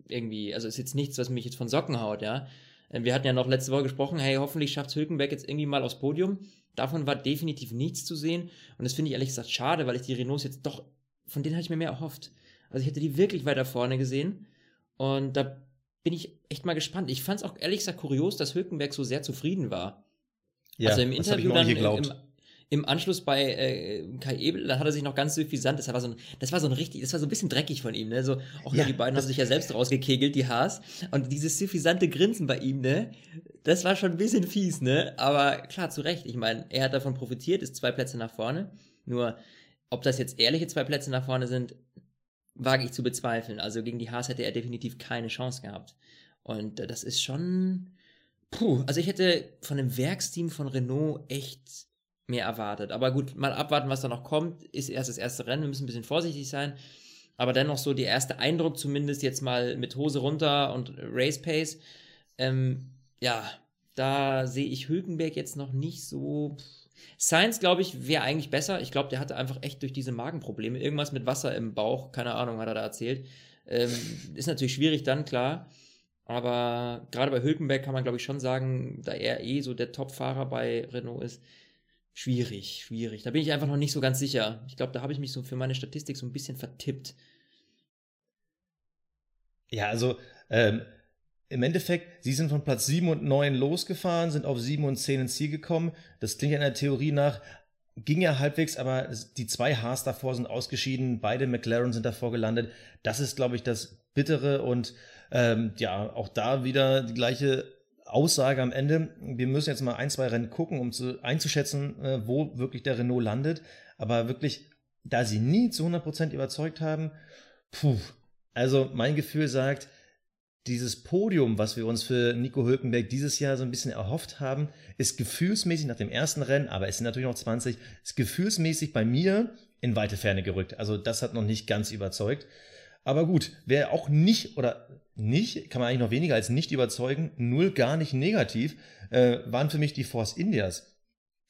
irgendwie, also ist jetzt nichts, was mich jetzt von Socken haut, ja. Wir hatten ja noch letzte Woche gesprochen, hey, hoffentlich schafft Hülkenberg jetzt irgendwie mal aufs Podium. Davon war definitiv nichts zu sehen. Und das finde ich ehrlich gesagt schade, weil ich die Renaults jetzt doch von denen hatte ich mir mehr erhofft. Also ich hätte die wirklich weiter vorne gesehen. Und da bin ich echt mal gespannt. Ich fand es auch ehrlich gesagt kurios, dass Hülkenberg so sehr zufrieden war. Ja, also im Interview dann im, im Anschluss bei äh, Kai Ebel, dann hat er sich noch ganz suffisant, das war so ein, das war so ein richtig, das war so ein bisschen dreckig von ihm, ne? So, auch ja, die beiden haben sich ja selbst rausgekegelt, die Haas. Und dieses suffisante Grinsen bei ihm, ne? Das war schon ein bisschen fies, ne? Aber klar, zu Recht. Ich meine, er hat davon profitiert, ist zwei Plätze nach vorne. Nur, ob das jetzt ehrliche zwei Plätze nach vorne sind, wage ich zu bezweifeln. Also gegen die Haas hätte er definitiv keine Chance gehabt. Und äh, das ist schon. Puh, also ich hätte von dem Werksteam von Renault echt mehr erwartet. Aber gut, mal abwarten, was da noch kommt. Ist erst das erste Rennen, wir müssen ein bisschen vorsichtig sein. Aber dennoch so der erste Eindruck zumindest jetzt mal mit Hose runter und Race Pace. Ähm, ja, da sehe ich Hülkenberg jetzt noch nicht so. Science, glaube ich, wäre eigentlich besser. Ich glaube, der hatte einfach echt durch diese Magenprobleme irgendwas mit Wasser im Bauch, keine Ahnung, hat er da erzählt. Ähm, ist natürlich schwierig dann, klar. Aber gerade bei Hülkenberg kann man, glaube ich, schon sagen, da er eh so der Top-Fahrer bei Renault ist, schwierig, schwierig. Da bin ich einfach noch nicht so ganz sicher. Ich glaube, da habe ich mich so für meine Statistik so ein bisschen vertippt. Ja, also ähm, im Endeffekt, sie sind von Platz 7 und 9 losgefahren, sind auf 7 und 10 ins Ziel gekommen. Das klingt ja in der Theorie nach, ging ja halbwegs, aber die zwei Haas davor sind ausgeschieden, beide McLaren sind davor gelandet. Das ist, glaube ich, das Bittere und ähm, ja, auch da wieder die gleiche Aussage am Ende. Wir müssen jetzt mal ein, zwei Rennen gucken, um zu, einzuschätzen, äh, wo wirklich der Renault landet. Aber wirklich, da sie nie zu 100% überzeugt haben, puh, also mein Gefühl sagt, dieses Podium, was wir uns für Nico Hülkenberg dieses Jahr so ein bisschen erhofft haben, ist gefühlsmäßig nach dem ersten Rennen, aber es sind natürlich noch 20, ist gefühlsmäßig bei mir in weite Ferne gerückt. Also das hat noch nicht ganz überzeugt. Aber gut, wer auch nicht oder nicht, kann man eigentlich noch weniger als nicht überzeugen, null gar nicht negativ, äh, waren für mich die Force Indias.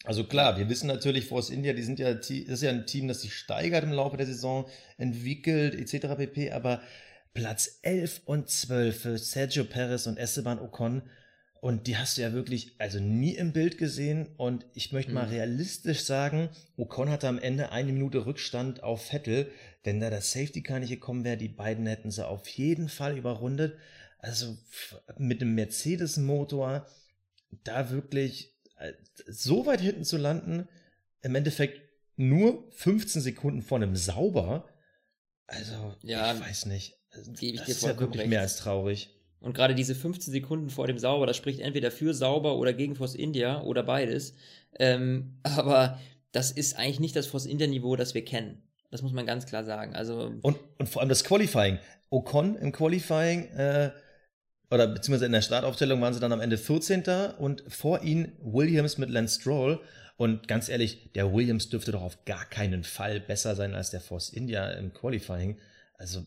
Also klar, wir wissen natürlich, Force India, die sind ja, das ist ja ein Team, das sich steigert im Laufe der Saison, entwickelt, etc. pp. Aber Platz 11 und 12 für Sergio Perez und Esteban Ocon. Und die hast du ja wirklich, also nie im Bild gesehen. Und ich möchte mal mhm. realistisch sagen, Ocon hatte am Ende eine Minute Rückstand auf Vettel. Wenn da das Safety Car nicht gekommen wäre, die beiden hätten sie auf jeden Fall überrundet. Also mit dem Mercedes-Motor da wirklich äh, so weit hinten zu landen, im Endeffekt nur 15 Sekunden vor einem Sauber. Also, ja, ich weiß nicht. Gebe ich das dir ist ja wirklich recht. mehr als traurig. Und gerade diese 15 Sekunden vor dem Sauber, das spricht entweder für Sauber oder gegen Force India oder beides. Ähm, (laughs) aber das ist eigentlich nicht das Force India Niveau, das wir kennen. Das muss man ganz klar sagen. Also und, und vor allem das Qualifying. Ocon im Qualifying, äh, oder beziehungsweise in der Startaufstellung waren sie dann am Ende 14. und vor ihnen Williams mit Lance Stroll. Und ganz ehrlich, der Williams dürfte doch auf gar keinen Fall besser sein als der Force India im Qualifying. Also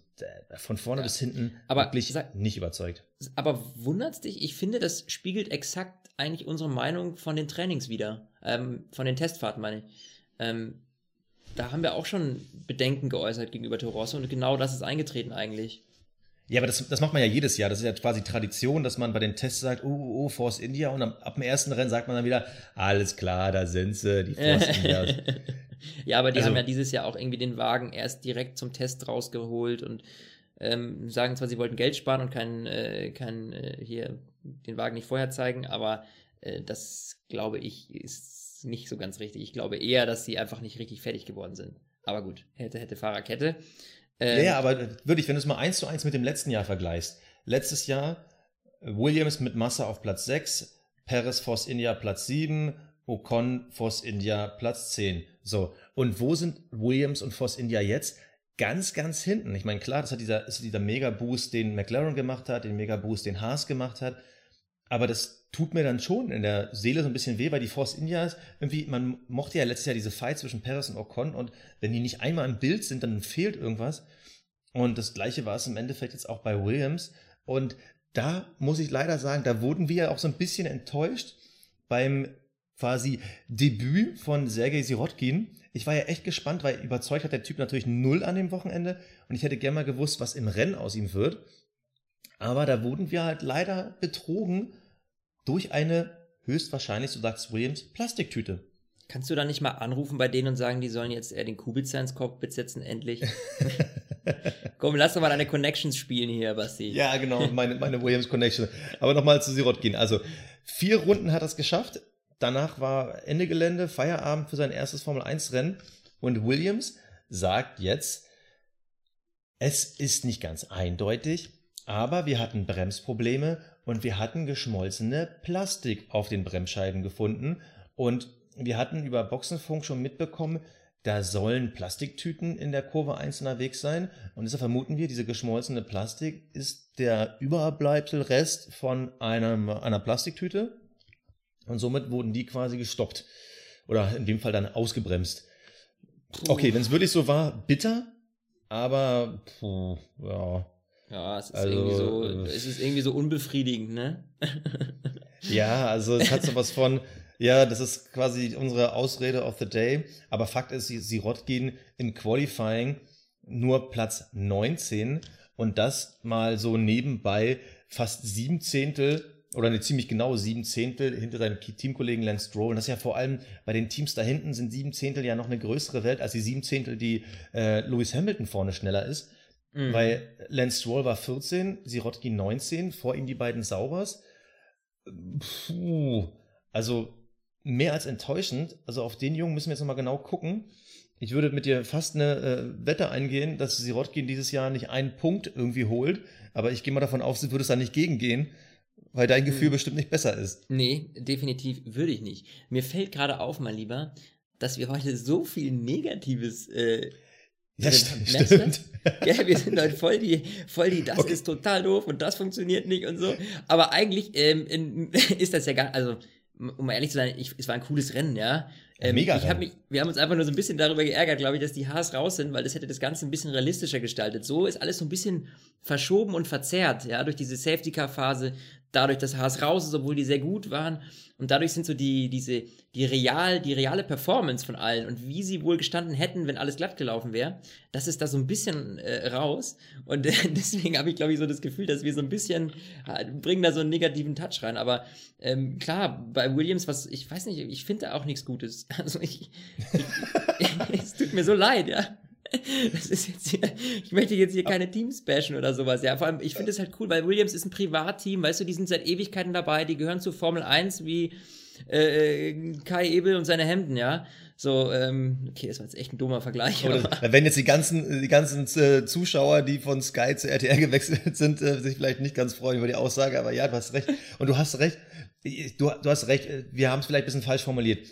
von vorne ja. bis hinten aber wirklich sag, nicht überzeugt. Aber wundert dich, ich finde, das spiegelt exakt eigentlich unsere Meinung von den Trainings wieder. Ähm, von den Testfahrten meine ich. Ähm, da haben wir auch schon Bedenken geäußert gegenüber Torosso und genau das ist eingetreten eigentlich. Ja, aber das, das macht man ja jedes Jahr. Das ist ja quasi Tradition, dass man bei den Tests sagt, oh, oh, oh Force India und ab, ab dem ersten Rennen sagt man dann wieder, alles klar, da sind sie, die Force (laughs) India. ja, aber die also, haben ja dieses Jahr auch irgendwie den Wagen erst direkt zum Test rausgeholt und ähm, sagen zwar, sie wollten Geld sparen und keinen, äh, kein, äh, hier den Wagen nicht vorher zeigen, aber äh, das glaube ich ist nicht so ganz richtig. Ich glaube eher, dass sie einfach nicht richtig fertig geworden sind. Aber gut, hätte, hätte Fahrerkette. Ähm, ja, aber wirklich, wenn du es mal eins zu eins mit dem letzten Jahr vergleichst. Letztes Jahr Williams mit Massa auf Platz 6, Perez Force India Platz 7, Ocon Force India Platz 10. So, und wo sind Williams und Force India jetzt? Ganz, ganz hinten. Ich meine, klar, das hat dieser, ist dieser Mega-Boost, den McLaren gemacht hat, den Mega-Boost, den Haas gemacht hat. Aber das tut mir dann schon in der Seele so ein bisschen weh, weil die Force Indias irgendwie, man mochte ja letztes Jahr diese Fight zwischen Perez und Ocon und wenn die nicht einmal im Bild sind, dann fehlt irgendwas. Und das gleiche war es im Endeffekt jetzt auch bei Williams. Und da muss ich leider sagen, da wurden wir ja auch so ein bisschen enttäuscht beim quasi Debüt von Sergei Sirotkin. Ich war ja echt gespannt, weil überzeugt hat der Typ natürlich null an dem Wochenende und ich hätte gerne mal gewusst, was im Rennen aus ihm wird. Aber da wurden wir halt leider betrogen durch eine höchstwahrscheinlich, so sagt Williams, Plastiktüte. Kannst du da nicht mal anrufen bei denen und sagen, die sollen jetzt eher den Kubica ins Cockpit setzen, endlich? (laughs) Komm, lass doch mal deine Connections spielen hier, Basti. Ja, genau, meine, meine Williams Connection. Aber nochmal zu Sirot gehen. Also, vier Runden hat er es geschafft. danach war Ende Gelände, Feierabend für sein erstes Formel-1-Rennen. Und Williams sagt jetzt, es ist nicht ganz eindeutig, aber wir hatten Bremsprobleme und wir hatten geschmolzene Plastik auf den Bremsscheiben gefunden. Und wir hatten über Boxenfunk schon mitbekommen, da sollen Plastiktüten in der Kurve 1 unterwegs sein. Und deshalb vermuten wir, diese geschmolzene Plastik ist der Überbleibselrest von einem, einer Plastiktüte. Und somit wurden die quasi gestoppt. Oder in dem Fall dann ausgebremst. Okay, wenn es wirklich so war, bitter. Aber, puh, ja. Ja, es ist, Also, irgendwie, so, äh, es ist irgendwie so unbefriedigend, ne? (laughs) Ja, also es hat so was von, ja, das ist quasi unsere Ausrede of the day. Aber Fakt ist, sie, sie Rotkin in Qualifying nur Platz 19 und das mal so nebenbei fast sieben Zehntel oder eine ziemlich genau sieben Zehntel hinter seinem Teamkollegen Lance Stroll. Und das ist ja vor allem bei den Teams da hinten sind sieben Zehntel ja noch eine größere Welt als die sieben Zehntel, die äh, Lewis Hamilton vorne schneller ist. Mhm. Weil Lance Stroll war 14, Sirotkin 19, vor ihm die beiden Saubers. Puh, also mehr als enttäuschend. Also auf den Jungen müssen wir jetzt nochmal genau gucken. Ich würde mit dir fast eine äh, Wette eingehen, dass Sirotkin dieses Jahr nicht einen Punkt irgendwie holt. Aber ich gehe mal davon aus, du würdest da nicht gegengehen, weil dein Gefühl Hm. bestimmt nicht besser ist. Nee, definitiv würde ich nicht. Mir fällt gerade auf, mein Lieber, dass wir heute so viel Negatives äh, Ja, drin st- haben. Merkst stimmt. Gell, (laughs) wir sind heute voll die, voll die, das Okay. ist total doof und das funktioniert nicht und so. Aber eigentlich ähm, in, (laughs) ist das ja gar, also um mal ehrlich zu sein, ich, es war ein cooles Rennen, ja. Ähm, Mega ich hab mich, wir haben uns einfach nur so ein bisschen darüber geärgert, glaube ich, dass die Haas raus sind, weil das hätte das Ganze ein bisschen realistischer gestaltet. So ist alles so ein bisschen verschoben und verzerrt, ja, durch diese Safety-Car-Phase, dadurch, dass Haas raus ist, obwohl die sehr gut waren. Und dadurch sind so die, diese, die real, die reale Performance von allen und wie sie wohl gestanden hätten, wenn alles glatt gelaufen wäre, das ist da so ein bisschen äh, raus. Und äh, (laughs) deswegen habe ich, glaube ich, so das Gefühl, dass wir so ein bisschen äh, bringen da so einen negativen Touch rein. Aber ähm, klar, bei Williams, was, ich weiß nicht, ich finde da auch nichts Gutes. (laughs) Also ich, ich (laughs) es tut mir so leid, ja. (laughs) Das ist jetzt hier, ich möchte jetzt hier keine Teams bashen oder sowas, ja. Vor allem, ich finde es halt cool, weil Williams ist ein Privatteam, weißt du, die sind seit Ewigkeiten dabei, die gehören zur Formel 1 wie äh, Kai Ebel und seine Hemden, ja. So, ähm, okay, das war jetzt echt ein dummer Vergleich. Oder, werden jetzt die ganzen, die ganzen äh, Zuschauer, die von Sky zu RTL (laughs) gewechselt sind, äh, sich vielleicht nicht ganz freuen über die Aussage, aber ja, du hast recht. Und du hast recht, du, du hast recht, äh, wir haben es vielleicht ein bisschen falsch formuliert.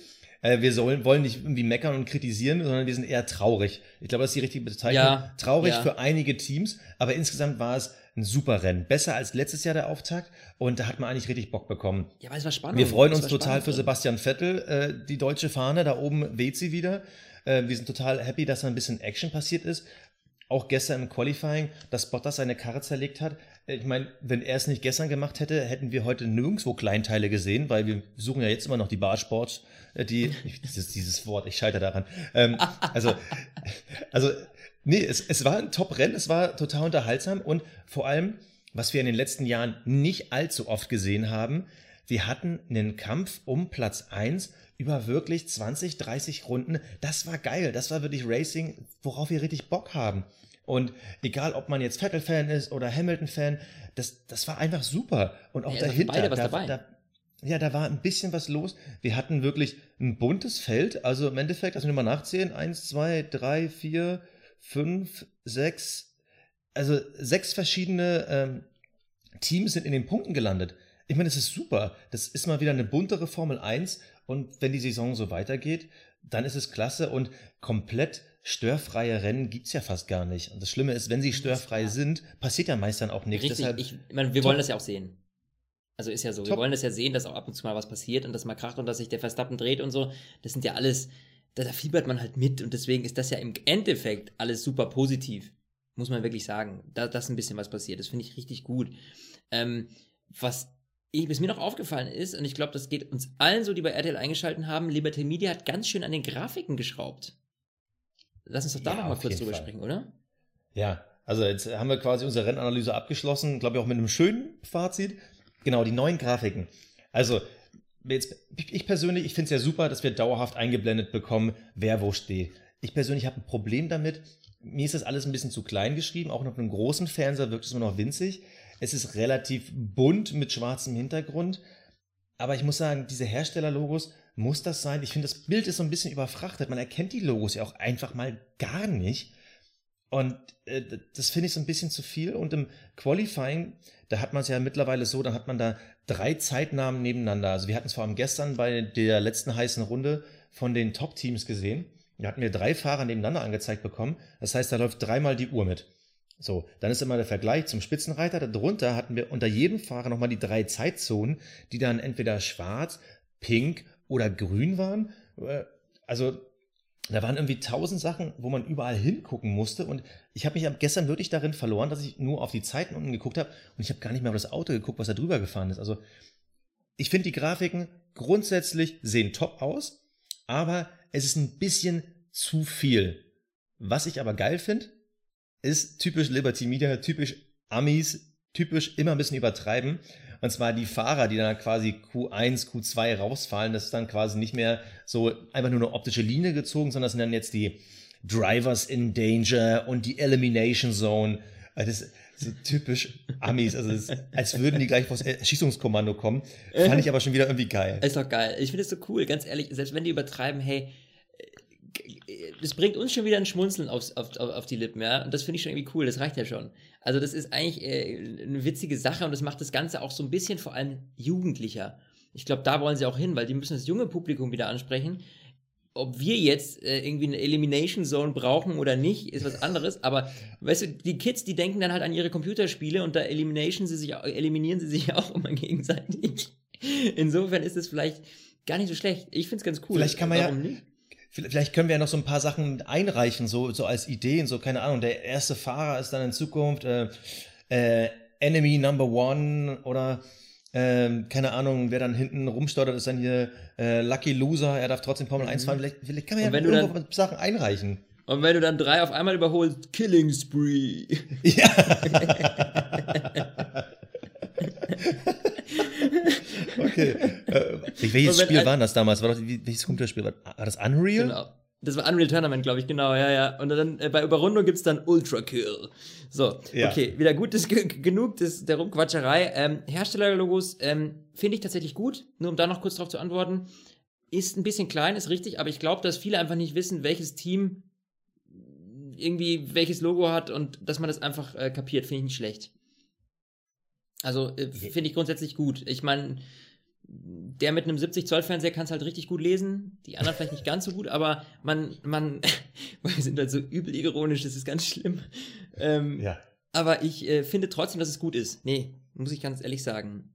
Äh, Wir sollen, wollen nicht irgendwie meckern und kritisieren, sondern wir sind eher traurig. Ich glaube, das ist die richtige Bezeichnung. Ja, traurig ja. für einige Teams, aber insgesamt war es ein super Rennen. Besser als letztes Jahr der Auftakt und da hat man eigentlich richtig Bock bekommen. ja, weil es war spannend. Wir freuen uns total für Sebastian Vettel. Äh, die deutsche Fahne, da oben weht sie wieder. Äh, wir sind total happy, dass da ein bisschen Action passiert ist. Auch gestern im Qualifying, dass Bottas seine Karre zerlegt hat. Ich meine, wenn er es nicht gestern gemacht hätte, hätten wir heute nirgendwo Kleinteile gesehen, weil wir suchen ja jetzt immer noch die Barsports, äh, die, dieses, dieses Wort, ich scheitere daran. Ähm, also, (laughs) also, nee, es, es war ein Top-Rennen, es war total unterhaltsam und vor allem, was wir in den letzten Jahren nicht allzu oft gesehen haben, wir hatten einen Kampf um Platz 1 über wirklich 20, 30 Runden. Das war geil, das war wirklich Racing, worauf wir richtig Bock haben. Und egal, ob man jetzt Vettel-Fan ist oder Hamilton-Fan, das, das war einfach super. Und auch Ja, dahinter, beide was da, dabei. da, ja, da war ein bisschen was los. Wir hatten wirklich ein buntes Feld. Also im Endeffekt, lass mich mal nachzählen. Eins, zwei, drei, vier, fünf, sechs. Also sechs verschiedene ähm, Teams sind in den Punkten gelandet. Ich meine, das ist super. Das ist mal wieder eine buntere Formel 1. Und wenn die Saison so weitergeht, dann ist es klasse. Und komplett störfreie Rennen gibt's ja fast gar nicht. Und das Schlimme ist, wenn sie störfrei sind, passiert ja meist dann auch nichts. Richtig, Deshalb, ich, ich meine, wir Top. wollen das ja auch sehen. Also ist ja so, wir Top. wollen das ja sehen, dass auch ab und zu mal was passiert und dass mal kracht und dass sich der Verstappen dreht und so. Das sind ja alles, da, da fiebert man halt mit und deswegen ist das ja im Endeffekt alles super positiv. Muss man wirklich sagen. Da, dass ein bisschen was passiert. Das finde ich richtig gut. Ähm, was ich, was mir noch aufgefallen ist, und ich glaube, das geht uns allen so, die bei RTL eingeschalten haben, Liberty Media hat ganz schön an den Grafiken geschraubt. Lass uns doch da Ja, noch mal auf kurz drüber Fall. sprechen, oder? Ja, also jetzt haben wir quasi unsere Rennanalyse abgeschlossen, glaube ich auch mit einem schönen Fazit. Genau, die neuen Grafiken. Also, jetzt, ich persönlich, ich finde es ja super, dass wir dauerhaft eingeblendet bekommen, wer wo steht. Ich persönlich habe ein Problem damit. Mir ist das alles ein bisschen zu klein geschrieben, auch auf einem großen Fernseher wirkt es nur noch winzig. Es ist relativ bunt mit schwarzem Hintergrund. Aber ich muss sagen, diese Herstellerlogos, muss das sein? Ich finde, das Bild ist so ein bisschen überfrachtet. Man erkennt die Logos ja auch einfach mal gar nicht. Und äh, das finde ich so ein bisschen zu viel. Und im Qualifying, da hat man es ja mittlerweile so, da hat man da drei Zeitnamen nebeneinander. Also wir hatten es vor allem gestern bei der letzten heißen Runde von den Top-Teams gesehen. Da hatten wir drei Fahrer nebeneinander angezeigt bekommen. Das heißt, da läuft dreimal die Uhr mit. So, dann ist immer der Vergleich zum Spitzenreiter. Darunter hatten wir unter jedem Fahrer nochmal die drei Zeitzonen, die dann entweder schwarz, pink oder grün waren. Äh, also da waren irgendwie tausend Sachen, wo man überall hingucken musste. Und ich habe mich gestern wirklich darin verloren, dass ich nur auf die Zeiten unten geguckt habe und ich habe gar nicht mehr auf das Auto geguckt, was da drüber gefahren ist. Also ich finde die Grafiken grundsätzlich sehen top aus, aber es ist ein bisschen zu viel. Was ich aber geil finde, ist typisch Liberty Media, typisch Amis, typisch immer ein bisschen übertreiben. Und zwar die Fahrer, die dann quasi Q1, Q2 rausfallen, das ist dann quasi nicht mehr so einfach nur eine optische Linie gezogen, sondern das sind dann jetzt die Drivers in Danger und die Elimination Zone. Das ist so typisch Amis, also ist, als würden die gleich vors Erschießungskommando kommen. Fand (laughs) ich aber schon wieder irgendwie geil. Ist doch geil. Ich finde es so cool, ganz ehrlich, selbst wenn die übertreiben, hey, das bringt uns schon wieder ein Schmunzeln aufs, auf, auf, auf die Lippen, ja. Und das finde ich schon irgendwie cool, das reicht ja schon. Also, das ist eigentlich äh, eine witzige Sache und das macht das Ganze auch so ein bisschen vor allem jugendlicher. Ich glaube, da wollen sie auch hin, weil die müssen das junge Publikum wieder ansprechen. Ob wir jetzt äh, irgendwie eine Elimination Zone brauchen oder nicht, ist was anderes. Aber weißt du, die Kids, die denken dann halt an ihre Computerspiele und da elimination sie sich, eliminieren sie sich (laughs) auch immer gegenseitig. Insofern ist es vielleicht gar nicht so schlecht. Ich finde es ganz cool. Vielleicht kann man Warum ja. Nicht? Vielleicht können wir ja noch so ein paar Sachen einreichen, so, so als Ideen, so keine Ahnung. Der erste Fahrer ist dann in Zukunft äh, äh, Enemy Number One oder äh, keine Ahnung, wer dann hinten rumstottert, ist dann hier äh, Lucky Loser, er darf trotzdem Formel mhm. 1 fahren. Vielleicht, vielleicht kann man ja irgendwo dann, Sachen einreichen. Und wenn du dann drei auf einmal überholst, Killing Spree. Ja. (laughs) (laughs) okay. Äh, welches Spiel war das damals? War das, welches Computerspiel war, war das? Unreal? Genau. Das war Unreal Tournament, glaube ich, genau, ja, ja. Und dann äh, bei Überrundung gibt es dann Ultra Kill. So, ja. okay, wieder gut, das, genug des, der Rumquatscherei. Ähm, Herstellerlogos ähm, finde ich tatsächlich gut, nur um da noch kurz drauf zu antworten. Ist ein bisschen klein, ist richtig, aber ich glaube, dass viele einfach nicht wissen, welches Team irgendwie welches Logo hat und dass man das einfach äh, kapiert, finde ich nicht schlecht. Also äh, finde ich grundsätzlich gut. Ich meine, der mit einem 70 Zoll Fernseher kann es halt richtig gut lesen, die anderen vielleicht nicht ganz so gut, aber man, man, (laughs) wir sind halt so übel ironisch, das ist ganz schlimm. Ähm, ja. Aber ich äh, finde trotzdem, dass es gut ist. Nee, muss ich ganz ehrlich sagen.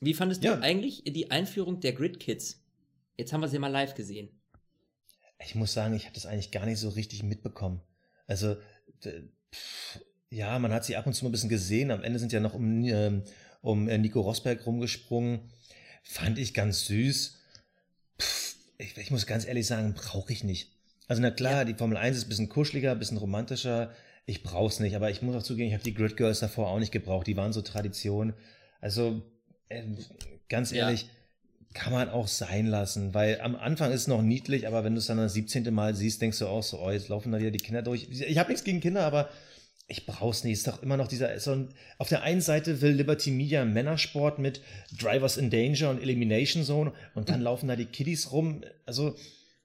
Wie fandest ja. du eigentlich die Einführung der Grid Kids? Jetzt haben wir sie mal live gesehen. Ich muss sagen, ich habe das eigentlich gar nicht so richtig mitbekommen. Also, pff, ja, man hat sie ab und zu mal ein bisschen gesehen. Am Ende sind ja noch um, ähm, um äh, Nico Rosberg rumgesprungen. Fand ich ganz süß. Pff, ich, ich, muss ganz ehrlich sagen, brauche ich nicht. Also na klar, ja. die Formel 1 ist ein bisschen kuscheliger, ein bisschen romantischer. Ich brauche es nicht, aber ich muss auch zugeben, ich habe die Grid Girls davor auch nicht gebraucht. Die waren so Tradition. Also äh, ganz ehrlich, ja. kann man auch sein lassen, weil am Anfang ist es noch niedlich, aber wenn du es dann das 17. Mal siehst, denkst du auch so, oh, jetzt laufen da wieder die Kinder durch. Ich habe nichts gegen Kinder, aber ich brauch's nicht. Ist doch immer noch dieser. So ein, auf der einen Seite will Liberty Media Männersport mit Drivers in Danger und Elimination Zone und dann laufen da die Kiddies rum. Also.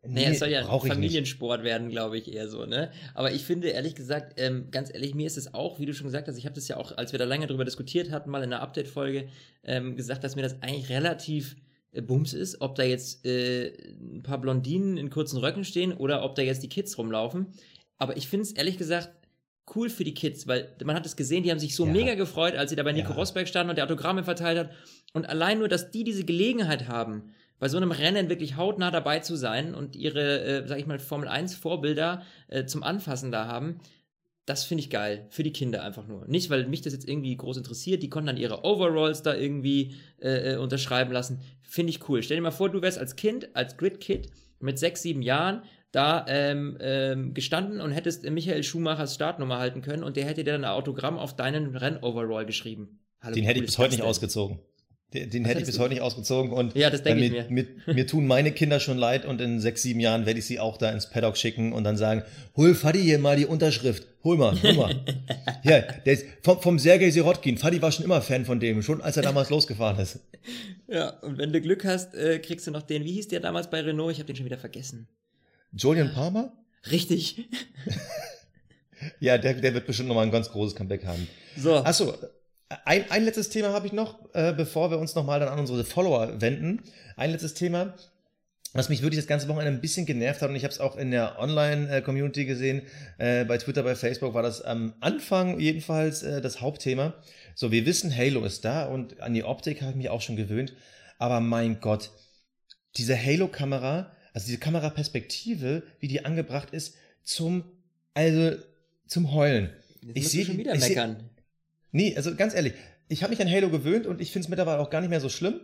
Nee, naja, es soll ja Familiensport werden, glaube ich, eher so, ne? Aber ich finde, ehrlich gesagt, ähm, ganz ehrlich, mir ist es auch, wie du schon gesagt hast, ich habe das ja auch, als wir da lange drüber diskutiert hatten, mal in einer Update-Folge, ähm, gesagt, dass mir das eigentlich relativ äh, Bums ist, ob da jetzt äh, ein paar Blondinen in kurzen Röcken stehen oder ob da jetzt die Kids rumlaufen. Aber ich finde es ehrlich gesagt cool für die Kids, weil man hat es gesehen, die haben sich so ja. mega gefreut, als sie da bei Nico ja. Rosberg standen und der Autogramme verteilt hat. Und allein nur, dass die diese Gelegenheit haben, bei so einem Rennen wirklich hautnah dabei zu sein und ihre, äh, sag ich mal, Formel 1 Vorbilder äh, zum Anfassen da haben, das finde ich geil. Für die Kinder einfach nur. Nicht, weil mich das jetzt irgendwie groß interessiert. Die konnten dann ihre Overalls da irgendwie äh, äh unterschreiben lassen. Finde ich cool. Stell dir mal vor, du wärst als Kind, als Grid-Kid mit sechs, sieben Jahren da ähm, ähm, gestanden und hättest Michael Schumachers Startnummer halten können und der hätte dir dann ein Autogramm auf deinen Rennoverall geschrieben. Hallo, Den hätte ich bis heute nicht ausgezogen. Den, den hätte ich bis du? heute nicht ausgezogen und ja, das denke äh, ich mir. Mir, mir tun meine Kinder schon leid und in sechs, sieben Jahren werde ich sie auch da ins Paddock schicken und dann sagen, hol Fadi hier mal die Unterschrift. Hol mal, hol mal. (laughs) ja, der ist vom, vom Sergei Sirotkin. Fadi war schon immer Fan von dem, schon als er damals losgefahren ist. Ja, und wenn du Glück hast, äh, kriegst du noch den, wie hieß der damals bei Renault? Ich habe den schon wieder vergessen. Julian Palmer? Richtig. (laughs) ja, der, der wird bestimmt nochmal ein ganz großes Comeback haben. So. Achso, ein, ein letztes Thema habe ich noch, äh, bevor wir uns nochmal dann an unsere Follower wenden. Ein letztes Thema, was mich wirklich das ganze Wochenende ein bisschen genervt hat und ich habe es auch in der Online-Community gesehen, äh, bei Twitter, bei Facebook war das am Anfang jedenfalls äh, das Hauptthema. So, wir wissen, Halo ist da und an die Optik habe ich mich auch schon gewöhnt, aber mein Gott, diese Halo-Kamera, also diese Kameraperspektive, wie die angebracht ist, zum, also zum Heulen. Jetzt ich sehe schon wieder meckern. Seh, Nee, also ganz ehrlich, ich habe mich an Halo gewöhnt und ich finde es mittlerweile auch gar nicht mehr so schlimm,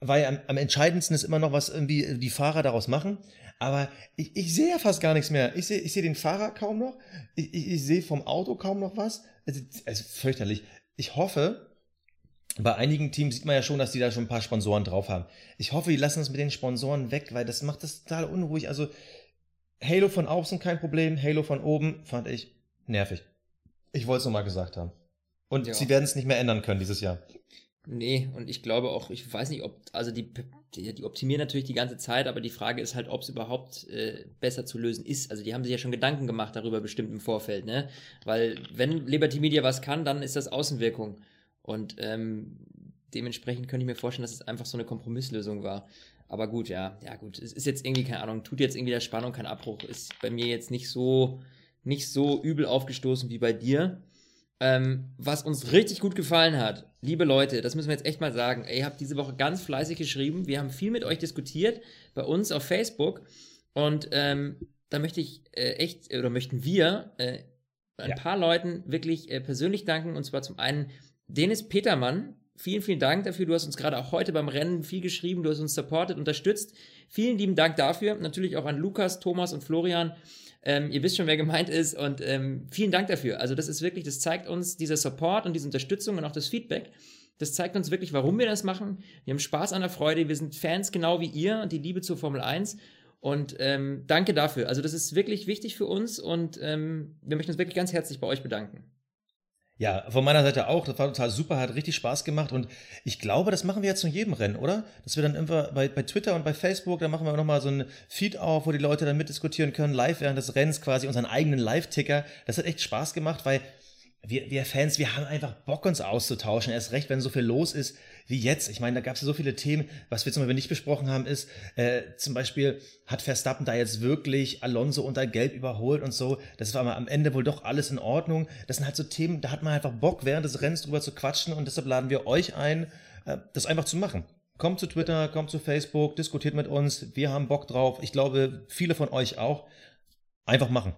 weil am, am, entscheidendsten ist immer noch, was irgendwie die Fahrer daraus machen. Aber ich, ich sehe ja fast gar nichts mehr. Ich sehe ich seh den Fahrer kaum noch. Ich, ich, ich sehe vom Auto kaum noch was. Also, also fürchterlich. Ich hoffe, bei einigen Teams sieht man ja schon, dass die da schon ein paar Sponsoren drauf haben. Ich hoffe, die lassen das mit den Sponsoren weg, weil das macht das total unruhig. Also Halo von außen kein Problem, Halo von oben fand ich nervig. Ich wollte es nochmal gesagt haben. Und ja. sie werden es nicht mehr ändern können dieses Jahr. Nee, und ich glaube auch, ich weiß nicht, ob, also die, die, die optimieren natürlich die ganze Zeit, aber die Frage ist halt, ob es überhaupt äh, besser zu lösen ist. Also die haben sich ja schon Gedanken gemacht darüber bestimmt im Vorfeld, ne? Weil wenn Liberty Media was kann, dann ist das Außenwirkung. Und ähm, dementsprechend könnte ich mir vorstellen, dass es einfach so eine Kompromisslösung war. Aber gut, ja, ja gut. Es ist jetzt irgendwie, keine Ahnung, tut jetzt irgendwie der Spannung kein Abbruch, ist bei mir jetzt nicht so, nicht so übel aufgestoßen wie bei dir. Ähm, was uns richtig gut gefallen hat, liebe Leute, das müssen wir jetzt echt mal sagen. Ihr habt diese Woche ganz fleißig geschrieben. Wir haben viel mit euch diskutiert bei uns auf Facebook. Und ähm, da möchte ich äh, echt, oder möchten wir äh, ein ja. paar Leuten wirklich äh, persönlich danken. Und zwar zum einen Dennis Petermann. Vielen, vielen Dank dafür. Du hast uns gerade auch heute beim Rennen viel geschrieben. Du hast uns supportet, unterstützt. Vielen lieben Dank dafür. Natürlich auch an Lukas, Thomas und Florian ähm, ihr wisst schon, wer gemeint ist und ähm, vielen Dank dafür. Also das ist wirklich, das zeigt uns dieser Support und diese Unterstützung und auch das Feedback. Das zeigt uns wirklich, warum wir das machen. Wir haben Spaß an der Freude, wir sind Fans genau wie ihr und die Liebe zur Formel 1. Und ähm, danke dafür. Also das ist wirklich wichtig für uns und ähm, wir möchten uns wirklich ganz herzlich bei euch bedanken. Ja, von meiner Seite auch. Das war total super, hat richtig Spaß gemacht und ich glaube, das machen wir jetzt zu jedem Rennen, oder? Dass wir dann immer bei, bei Twitter und bei Facebook, da machen wir nochmal so einen Feed auf, wo die Leute dann mitdiskutieren können, live während des Rennens quasi unseren eigenen Live-Ticker. Das hat echt Spaß gemacht, weil wir, wir Fans, wir haben einfach Bock, uns auszutauschen. Erst recht, wenn so viel los ist wie jetzt. Ich meine, da gab es ja so viele Themen. Was wir zum Beispiel nicht besprochen haben, ist äh, zum Beispiel, hat Verstappen da jetzt wirklich Alonso unter Gelb überholt und so. Das war am Ende wohl doch alles in Ordnung. Das sind halt so Themen, da hat man einfach Bock, während des Rennens drüber zu quatschen und deshalb laden wir euch ein, äh, das einfach zu machen. Kommt zu Twitter, kommt zu Facebook, diskutiert mit uns. Wir haben Bock drauf. Ich glaube, viele von euch auch. Einfach machen.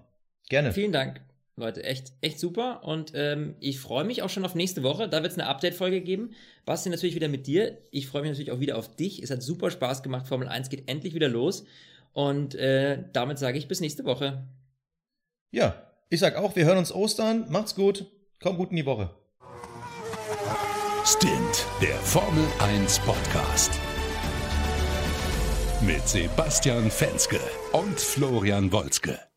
Gerne. Vielen Dank. Leute, echt, echt super. Und ähm, ich freue mich auch schon auf nächste Woche. Da wird es eine Update-Folge geben. Basti, natürlich wieder mit dir. Ich freue mich natürlich auch wieder auf dich. Es hat super Spaß gemacht. Formel 1 geht endlich wieder los. Und äh, damit sage ich bis nächste Woche. Ja, ich sag auch, wir hören uns Ostern. Macht's gut. Komm gut in die Woche. Stint, der Formel 1 Podcast. Mit Sebastian Fenske und Florian Wolzke.